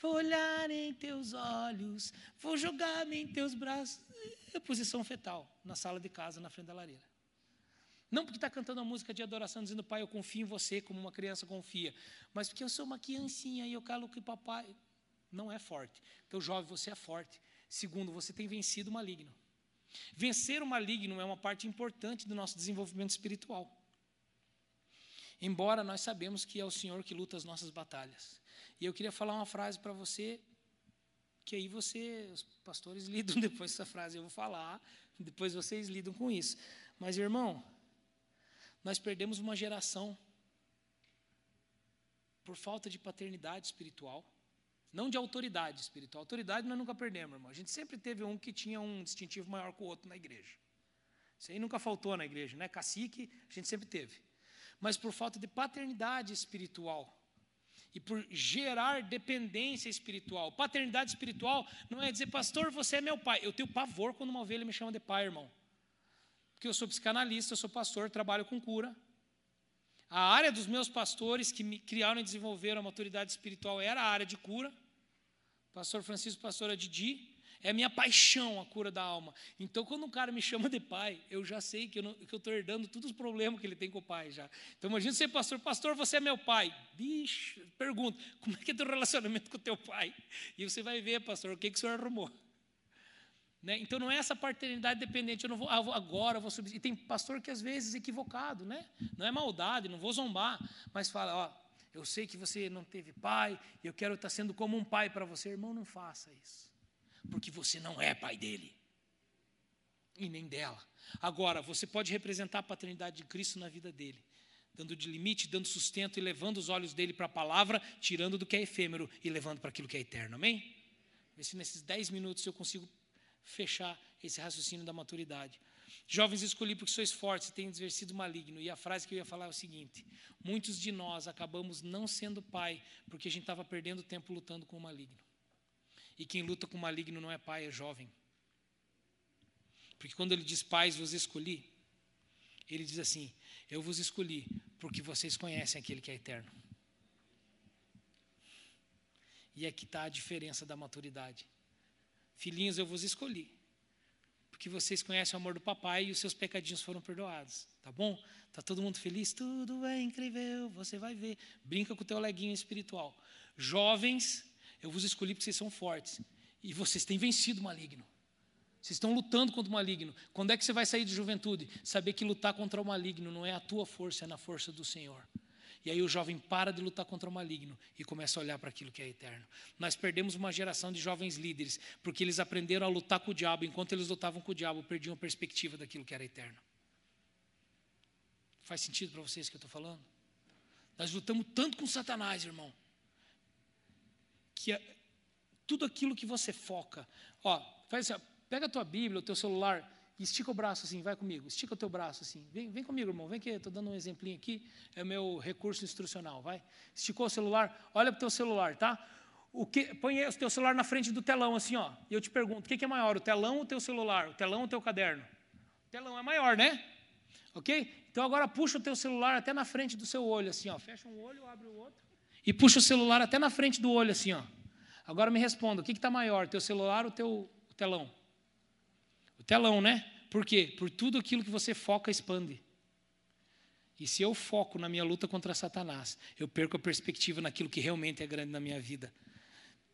Vou olhar em teus olhos, vou jogar-me em teus braços. É posição fetal, na sala de casa, na frente da lareira. Não porque está cantando a música de adoração, dizendo, pai, eu confio em você, como uma criança confia, mas porque eu sou uma criancinha e eu calo que papai. Não é forte. Então, jovem, você é forte. Segundo, você tem vencido o maligno. Vencer o maligno é uma parte importante do nosso desenvolvimento espiritual. Embora nós sabemos que é o Senhor que luta as nossas batalhas. E eu queria falar uma frase para você, que aí você, os pastores lidam depois dessa frase, eu vou falar, depois vocês lidam com isso. Mas, irmão, nós perdemos uma geração por falta de paternidade espiritual, não de autoridade espiritual. Autoridade nós nunca perdemos, irmão. A gente sempre teve um que tinha um distintivo maior que o outro na igreja. Isso aí nunca faltou na igreja, né? Cacique, a gente sempre teve mas por falta de paternidade espiritual e por gerar dependência espiritual. Paternidade espiritual não é dizer, pastor, você é meu pai. Eu tenho pavor quando uma ovelha me chama de pai, irmão. Porque eu sou psicanalista, eu sou pastor, trabalho com cura. A área dos meus pastores que me criaram e desenvolveram a maturidade espiritual era a área de cura. Pastor Francisco, pastora Didi. É minha paixão a cura da alma. Então, quando um cara me chama de pai, eu já sei que eu estou herdando todos os problemas que ele tem com o pai já. Então, imagina ser pastor, pastor, você é meu pai. Bicho, pergunta, como é que é teu relacionamento com o teu pai? E você vai ver, pastor, o que, que o senhor arrumou. Né? Então não é essa paternidade dependente, eu não vou, ah, vou agora, eu vou subir. E tem pastor que às vezes é equivocado, né? Não é maldade, não vou zombar, mas fala, ó, eu sei que você não teve pai, eu quero estar sendo como um pai para você, irmão, não faça isso porque você não é pai dele e nem dela. Agora, você pode representar a paternidade de Cristo na vida dele, dando de limite, dando sustento e levando os olhos dele para a palavra, tirando do que é efêmero e levando para aquilo que é eterno. Amém? Vê se nesses dez minutos eu consigo fechar esse raciocínio da maturidade. Jovens, escolhi porque sois fortes e tenho exercido maligno. E a frase que eu ia falar é o seguinte: muitos de nós acabamos não sendo pai porque a gente estava perdendo tempo lutando com o maligno. E quem luta com o maligno não é pai, é jovem. Porque quando ele diz pais vos escolhi, ele diz assim: Eu vos escolhi porque vocês conhecem aquele que é eterno. E aqui está a diferença da maturidade. Filhinhos, eu vos escolhi porque vocês conhecem o amor do papai e os seus pecadinhos foram perdoados. Tá bom? Tá todo mundo feliz? Tudo é incrível, você vai ver. Brinca com o teu leguinho espiritual. Jovens, eu vos escolhi porque vocês são fortes. E vocês têm vencido o maligno. Vocês estão lutando contra o maligno. Quando é que você vai sair de juventude? Saber que lutar contra o maligno não é a tua força, é na força do Senhor. E aí o jovem para de lutar contra o maligno e começa a olhar para aquilo que é eterno. Nós perdemos uma geração de jovens líderes, porque eles aprenderam a lutar com o diabo, enquanto eles lutavam com o diabo, perdiam a perspectiva daquilo que era eterno. Faz sentido para vocês o que eu estou falando? Nós lutamos tanto com Satanás, irmão, que tudo aquilo que você foca, ó, faz assim, ó, pega a tua Bíblia, o teu celular, estica o braço assim, vai comigo, estica o teu braço assim, vem, vem comigo, irmão, vem que estou dando um exemplinho aqui, é o meu recurso instrucional, vai. Esticou o celular, olha para o teu celular, tá? O que, põe o teu celular na frente do telão, assim, ó, e eu te pergunto, o que, que é maior, o telão ou o teu celular? O telão ou o teu caderno? O telão é maior, né? Ok? Então agora puxa o teu celular até na frente do seu olho, assim, ó, fecha um olho, abre o outro, e puxa o celular até na frente do olho, assim, ó. Agora me responda, o que está maior, teu celular ou teu telão? Telão, né? Por quê? Por tudo aquilo que você foca expande. E se eu foco na minha luta contra Satanás, eu perco a perspectiva naquilo que realmente é grande na minha vida,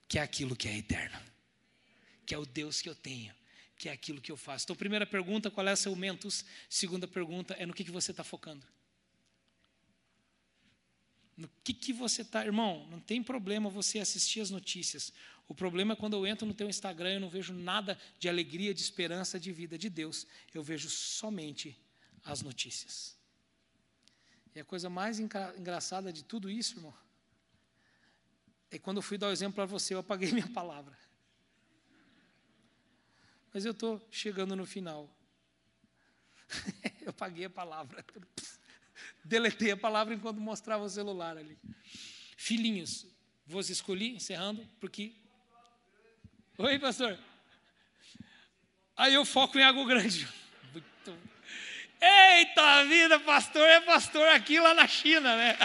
que é aquilo que é eterno, que é o Deus que eu tenho, que é aquilo que eu faço. Então, primeira pergunta, qual é o seu mentos? Segunda pergunta, é no que, que você está focando. No que, que você está. Irmão, não tem problema você assistir as notícias. O problema é quando eu entro no teu Instagram e não vejo nada de alegria, de esperança, de vida de Deus. Eu vejo somente as notícias. E a coisa mais engraçada de tudo isso, irmão, E quando eu fui dar o exemplo para você, eu apaguei minha palavra. Mas eu estou chegando no final. eu apaguei a palavra. Deletei a palavra enquanto mostrava o celular ali. Filhinhos, vos escolhi, encerrando, porque. Oi, pastor. Aí eu foco em algo grande. Eita vida, pastor é pastor aqui lá na China, né?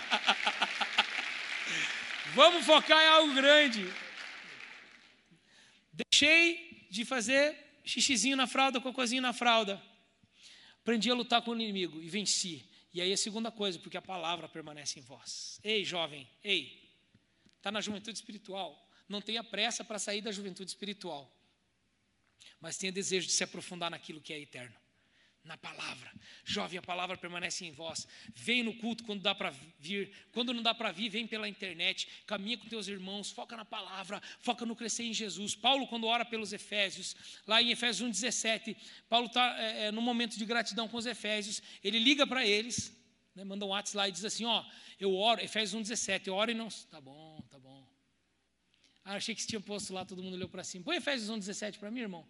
Vamos focar em algo grande. Deixei de fazer xixizinho na fralda, cocôzinho na fralda. Aprendi a lutar com o inimigo e venci. E aí a segunda coisa, porque a palavra permanece em vós. Ei, jovem, ei, está na juventude espiritual. Não tenha pressa para sair da juventude espiritual, mas tenha desejo de se aprofundar naquilo que é eterno na palavra. Jovem, a palavra permanece em vós. Vem no culto quando dá para vir. Quando não dá para vir, vem pela internet. Caminha com teus irmãos. Foca na palavra. Foca no crescer em Jesus. Paulo, quando ora pelos Efésios, lá em Efésios 1,17, Paulo está é, é, no momento de gratidão com os Efésios. Ele liga para eles, né, manda um WhatsApp lá e diz assim: Ó, eu oro, Efésios 1,17, eu oro e não. Tá bom, tá bom. Ah, achei que você tinha posto lá, todo mundo olhou para cima. Põe Efésios 1,17 para mim, irmão.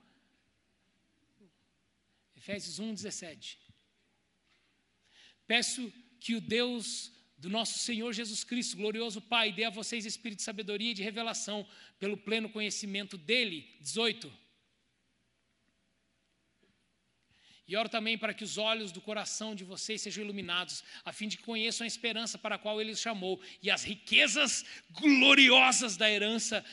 Efésios 1, 17. Peço que o Deus do nosso Senhor Jesus Cristo, glorioso Pai, dê a vocês espírito de sabedoria e de revelação pelo pleno conhecimento dele. 18. E oro também para que os olhos do coração de vocês sejam iluminados, a fim de que conheçam a esperança para a qual ele os chamou e as riquezas gloriosas da herança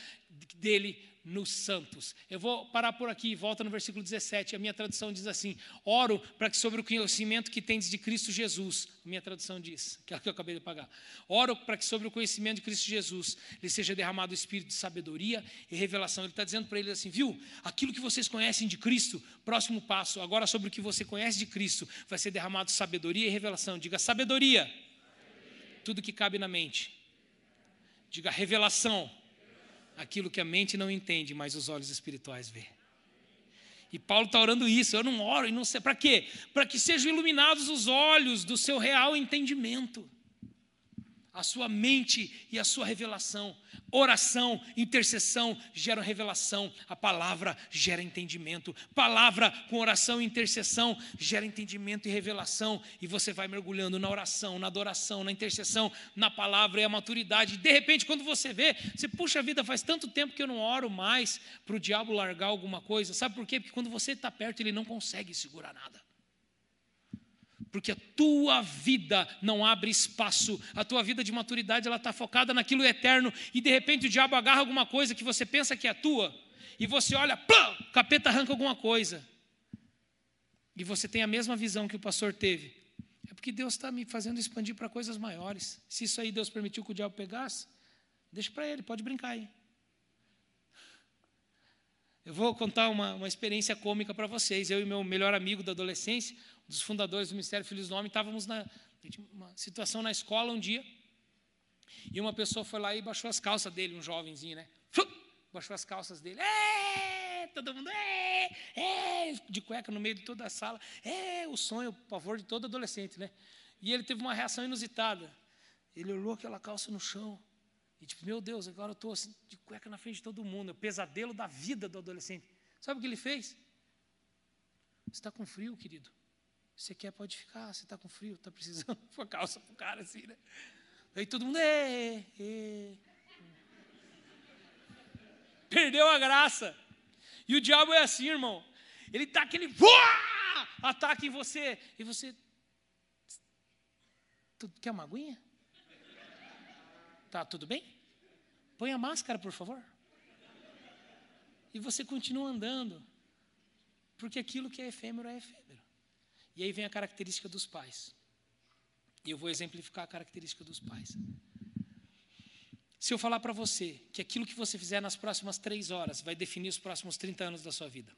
dele nos santos. Eu vou parar por aqui, volta no versículo 17. A minha tradução diz assim: Oro para que sobre o conhecimento que tendes de Cristo Jesus, a minha tradução diz, aquela que eu acabei de pagar. Oro para que sobre o conhecimento de Cristo Jesus lhe seja derramado o espírito de sabedoria e revelação. Ele está dizendo para eles assim: Viu, aquilo que vocês conhecem de Cristo, próximo passo, agora sobre o que você conhece de Cristo, vai ser derramado sabedoria e revelação. Diga sabedoria, tudo que cabe na mente. Diga revelação aquilo que a mente não entende, mas os olhos espirituais vê. E Paulo está orando isso, eu não oro e não sei. Para quê? Para que sejam iluminados os olhos do seu real entendimento a sua mente e a sua revelação. Oração, intercessão geram revelação, a palavra gera entendimento. Palavra com oração e intercessão gera entendimento e revelação, e você vai mergulhando na oração, na adoração, na intercessão, na palavra e a maturidade. De repente, quando você vê, você puxa vida, faz tanto tempo que eu não oro mais para o diabo largar alguma coisa. Sabe por quê? Porque quando você está perto, ele não consegue segurar nada porque a tua vida não abre espaço, a tua vida de maturidade ela está focada naquilo eterno, e de repente o diabo agarra alguma coisa que você pensa que é tua, e você olha, plá, o capeta arranca alguma coisa, e você tem a mesma visão que o pastor teve. É porque Deus está me fazendo expandir para coisas maiores. Se isso aí Deus permitiu que o diabo pegasse, deixa para ele, pode brincar aí. Eu vou contar uma, uma experiência cômica para vocês. Eu e meu melhor amigo da adolescência, dos fundadores do Ministério Filhos do Homem, estávamos na uma situação na escola um dia, e uma pessoa foi lá e baixou as calças dele, um jovenzinho, né? Baixou as calças dele. É, todo mundo, é, é, de cueca no meio de toda a sala. É o sonho, o pavor de todo adolescente, né? E ele teve uma reação inusitada. Ele olhou aquela calça no chão. E tipo, meu Deus, agora eu estou assim, de cueca na frente de todo mundo. É o pesadelo da vida do adolescente. Sabe o que ele fez? Está com frio, querido? Você quer, pode ficar. Você está com frio, está precisando de uma calça para o cara assim, né? Aí todo mundo, é, é. Perdeu a graça. E o diabo é assim, irmão. Ele tá aquele ataque em você. E você. Tu quer uma aguinha? Tá tudo bem? Põe a máscara, por favor. E você continua andando. Porque aquilo que é efêmero é efêmero. E aí vem a característica dos pais. E eu vou exemplificar a característica dos pais. Se eu falar para você que aquilo que você fizer nas próximas três horas vai definir os próximos 30 anos da sua vida,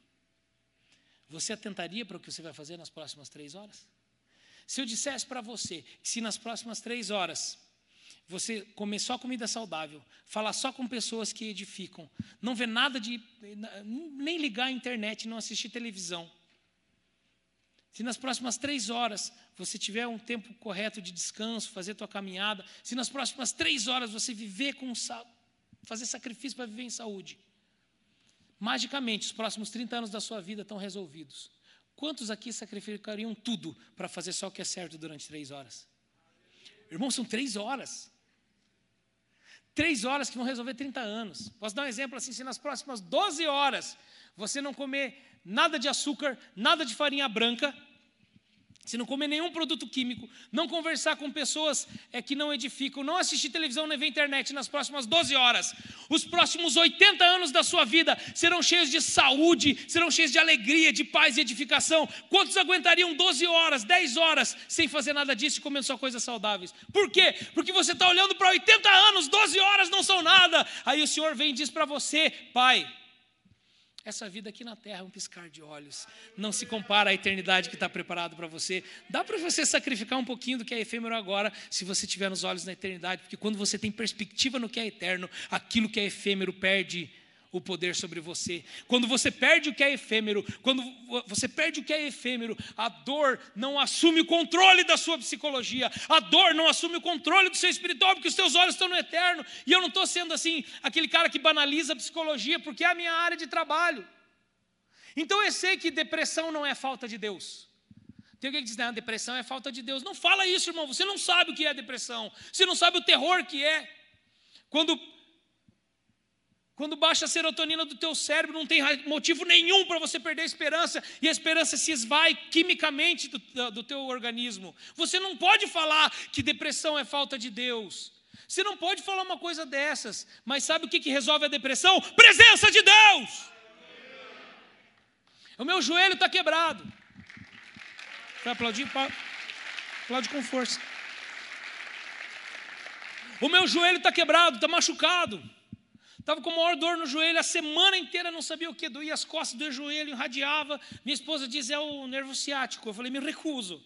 você atentaria para o que você vai fazer nas próximas três horas? Se eu dissesse para você que se nas próximas três horas você comer só comida saudável, falar só com pessoas que edificam, não ver nada de. nem ligar a internet, não assistir televisão, se nas próximas três horas você tiver um tempo correto de descanso, fazer tua caminhada, se nas próximas três horas você viver com fazer sacrifício para viver em saúde. Magicamente, os próximos 30 anos da sua vida estão resolvidos. Quantos aqui sacrificariam tudo para fazer só o que é certo durante três horas? Irmãos, são três horas. Três horas que vão resolver 30 anos. Posso dar um exemplo assim: se nas próximas 12 horas você não comer nada de açúcar, nada de farinha branca, se não comer nenhum produto químico, não conversar com pessoas é, que não edificam, não assistir televisão nem ver internet nas próximas 12 horas, os próximos 80 anos da sua vida serão cheios de saúde, serão cheios de alegria, de paz e edificação. Quantos aguentariam 12 horas, 10 horas sem fazer nada disso e comendo só coisas saudáveis? Por quê? Porque você está olhando para 80 anos, 12 horas não são nada. Aí o Senhor vem e diz para você, pai, essa vida aqui na terra é um piscar de olhos. Não se compara à eternidade que está preparado para você. Dá para você sacrificar um pouquinho do que é efêmero agora, se você tiver nos olhos na eternidade, porque quando você tem perspectiva no que é eterno, aquilo que é efêmero perde o poder sobre você. Quando você perde o que é efêmero, quando você perde o que é efêmero, a dor não assume o controle da sua psicologia, a dor não assume o controle do seu espiritual, porque os teus olhos estão no eterno. E eu não estou sendo assim, aquele cara que banaliza a psicologia, porque é a minha área de trabalho. Então eu sei que depressão não é falta de Deus. Tem alguém que diz, não, depressão é falta de Deus. Não fala isso, irmão. Você não sabe o que é depressão. Você não sabe o terror que é. Quando quando baixa a serotonina do teu cérebro, não tem motivo nenhum para você perder a esperança, e a esperança se esvai quimicamente do, do teu organismo. Você não pode falar que depressão é falta de Deus. Você não pode falar uma coisa dessas, mas sabe o que, que resolve a depressão? Presença de Deus! O meu joelho está quebrado. Vai aplaudir? Aplaude com força. O meu joelho está quebrado, está machucado. Estava com maior dor no joelho, a semana inteira não sabia o que, doía as costas, do joelho, irradiava. Minha esposa diz, é o nervo ciático. Eu falei, me recuso.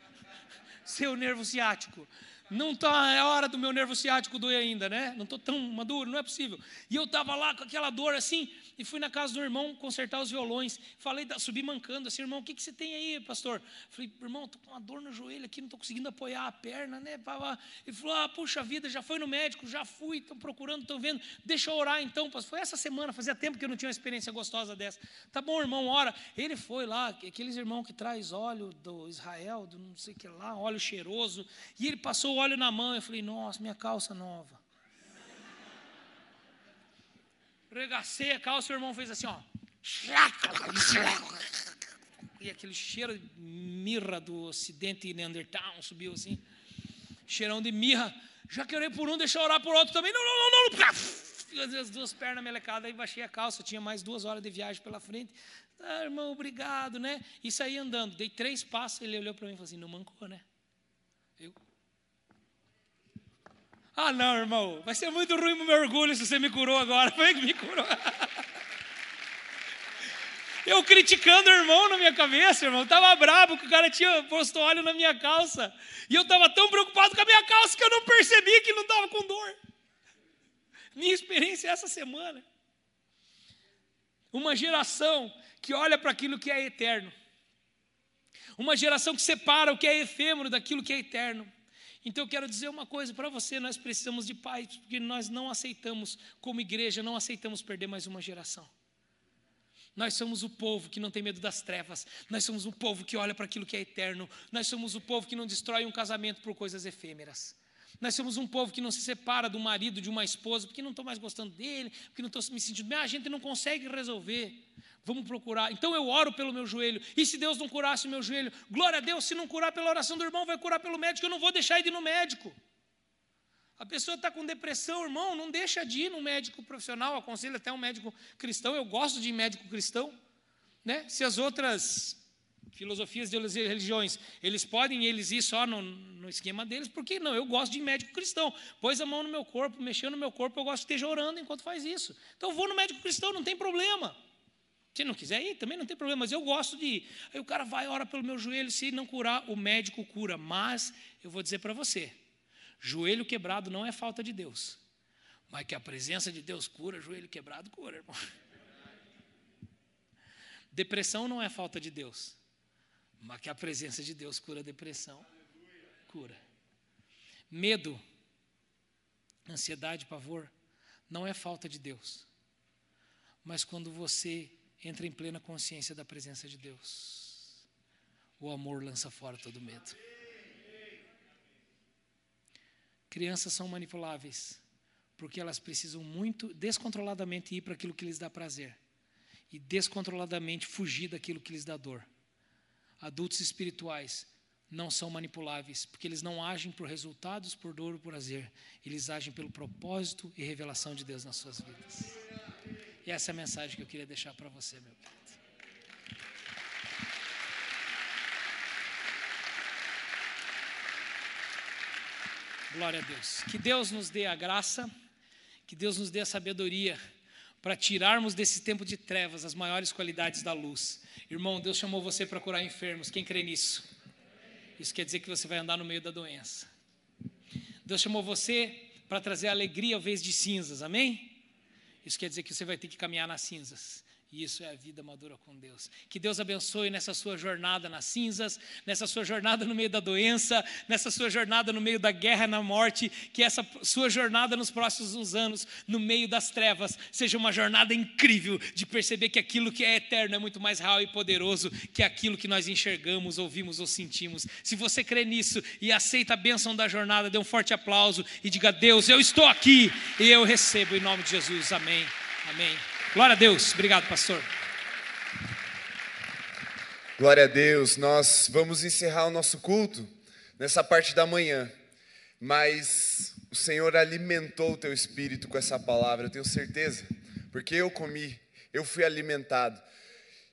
Seu nervo ciático. Não tá, é hora do meu nervo ciático doer ainda, né? Não estou tão maduro, não é possível. E eu estava lá com aquela dor assim, e fui na casa do irmão consertar os violões. Falei, subi mancando assim, irmão, o que, que você tem aí, pastor? Falei, irmão, estou com uma dor no joelho aqui, não estou conseguindo apoiar a perna, né? Ele falou, ah, puxa vida, já foi no médico, já fui, estão procurando, estão vendo, deixa eu orar então. Foi essa semana, fazia tempo que eu não tinha uma experiência gostosa dessa. Tá bom, irmão, ora. Ele foi lá, aqueles irmãos que traz óleo do Israel, do não sei o que lá, óleo cheiroso, e ele passou o óleo na mão. Eu falei, nossa, minha calça nova. regacei a calça, o irmão fez assim, ó. E aquele cheiro de mirra do ocidente Neandertal subiu assim. Cheirão de mirra. Já que orei por um, deixa eu orar por outro também. Não, não, não, não. As duas pernas melecadas, aí baixei a calça. Tinha mais duas horas de viagem pela frente. Ah, irmão, obrigado, né? E saí andando. Dei três passos, ele olhou para mim e falou assim: não mancou, né? Eu, ah, não, irmão, vai ser muito ruim o meu orgulho se você me curou agora. Foi que me curou. Eu criticando o irmão na minha cabeça, irmão. Estava bravo que o cara tinha posto óleo na minha calça. E eu estava tão preocupado com a minha calça que eu não percebi que não estava com dor. Minha experiência é essa semana. Uma geração que olha para aquilo que é eterno. Uma geração que separa o que é efêmero daquilo que é eterno. Então eu quero dizer uma coisa para você: nós precisamos de paz, porque nós não aceitamos, como igreja, não aceitamos perder mais uma geração. Nós somos o povo que não tem medo das trevas, nós somos o povo que olha para aquilo que é eterno, nós somos o povo que não destrói um casamento por coisas efêmeras. Nós somos um povo que não se separa do marido, de uma esposa, porque não estou mais gostando dele, porque não estou me sentindo bem. A gente não consegue resolver. Vamos procurar. Então eu oro pelo meu joelho. E se Deus não curasse o meu joelho? Glória a Deus, se não curar pela oração do irmão, vai curar pelo médico. Eu não vou deixar de ir no médico. A pessoa está com depressão, irmão, não deixa de ir no médico profissional. Aconselho até um médico cristão. Eu gosto de médico cristão. Né? Se as outras filosofias de religiões, eles podem eles ir só no, no esquema deles, por que não? Eu gosto de médico cristão. Pôs a mão no meu corpo, mexeu no meu corpo, eu gosto de esteja orando enquanto faz isso. Então vou no médico cristão, não tem problema. Se não quiser ir, também não tem problema, mas eu gosto de ir. Aí o cara vai, ora pelo meu joelho, se não curar, o médico cura. Mas eu vou dizer para você: joelho quebrado não é falta de Deus. Mas que a presença de Deus cura, joelho quebrado cura, irmão. Depressão não é falta de Deus. Mas que a presença de Deus cura a depressão. Cura. Medo, ansiedade, pavor não é falta de Deus, mas quando você entra em plena consciência da presença de Deus. O amor lança fora todo medo. Crianças são manipuláveis, porque elas precisam muito descontroladamente ir para aquilo que lhes dá prazer e descontroladamente fugir daquilo que lhes dá dor. Adultos espirituais não são manipuláveis, porque eles não agem por resultados, por dor ou por prazer. Eles agem pelo propósito e revelação de Deus nas suas vidas. E essa é a mensagem que eu queria deixar para você, meu querido. Glória a Deus. Que Deus nos dê a graça, que Deus nos dê a sabedoria para tirarmos desse tempo de trevas as maiores qualidades da luz. Irmão, Deus chamou você para curar enfermos. Quem crê nisso? Isso quer dizer que você vai andar no meio da doença. Deus chamou você para trazer alegria ao vez de cinzas. Amém? Isso quer dizer que você vai ter que caminhar nas cinzas. E isso é a vida madura com Deus. Que Deus abençoe nessa sua jornada nas cinzas, nessa sua jornada no meio da doença, nessa sua jornada no meio da guerra, na morte. Que essa sua jornada nos próximos anos, no meio das trevas, seja uma jornada incrível de perceber que aquilo que é eterno é muito mais real e poderoso que aquilo que nós enxergamos, ouvimos ou sentimos. Se você crê nisso e aceita a bênção da jornada, dê um forte aplauso e diga: Deus, eu estou aqui e eu recebo em nome de Jesus. Amém. Amém. Glória a Deus. Obrigado, pastor. Glória a Deus. Nós vamos encerrar o nosso culto nessa parte da manhã, mas o Senhor alimentou o teu espírito com essa palavra, eu tenho certeza, porque eu comi, eu fui alimentado.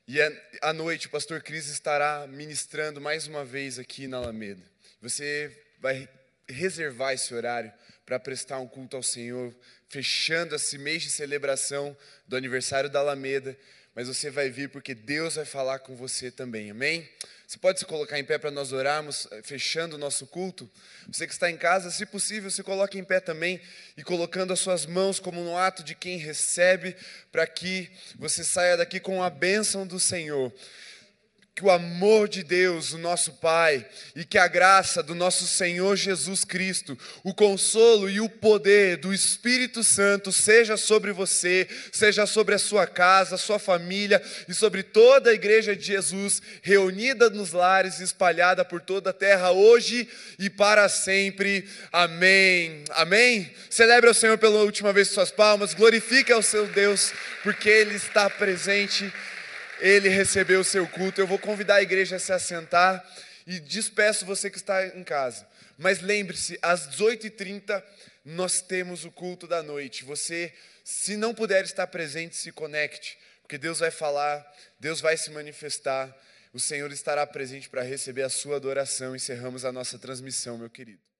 E à noite o pastor Cris estará ministrando mais uma vez aqui na Alameda. Você vai reservar esse horário para prestar um culto ao Senhor, fechando esse mês de celebração do aniversário da Alameda, mas você vai vir porque Deus vai falar com você também, amém? Você pode se colocar em pé para nós orarmos, eh, fechando o nosso culto? Você que está em casa, se possível, se coloque em pé também e colocando as suas mãos como no ato de quem recebe, para que você saia daqui com a bênção do Senhor que o amor de Deus, o nosso Pai, e que a graça do nosso Senhor Jesus Cristo, o consolo e o poder do Espírito Santo seja sobre você, seja sobre a sua casa, sua família e sobre toda a igreja de Jesus, reunida nos lares e espalhada por toda a terra, hoje e para sempre. Amém. Amém. Celebre ao Senhor pela última vez suas palmas, glorifique ao seu Deus, porque Ele está presente ele recebeu o seu culto. Eu vou convidar a igreja a se assentar e despeço você que está em casa. Mas lembre-se, às 18h30 nós temos o culto da noite. Você, se não puder estar presente, se conecte, porque Deus vai falar, Deus vai se manifestar. O Senhor estará presente para receber a sua adoração. Encerramos a nossa transmissão, meu querido.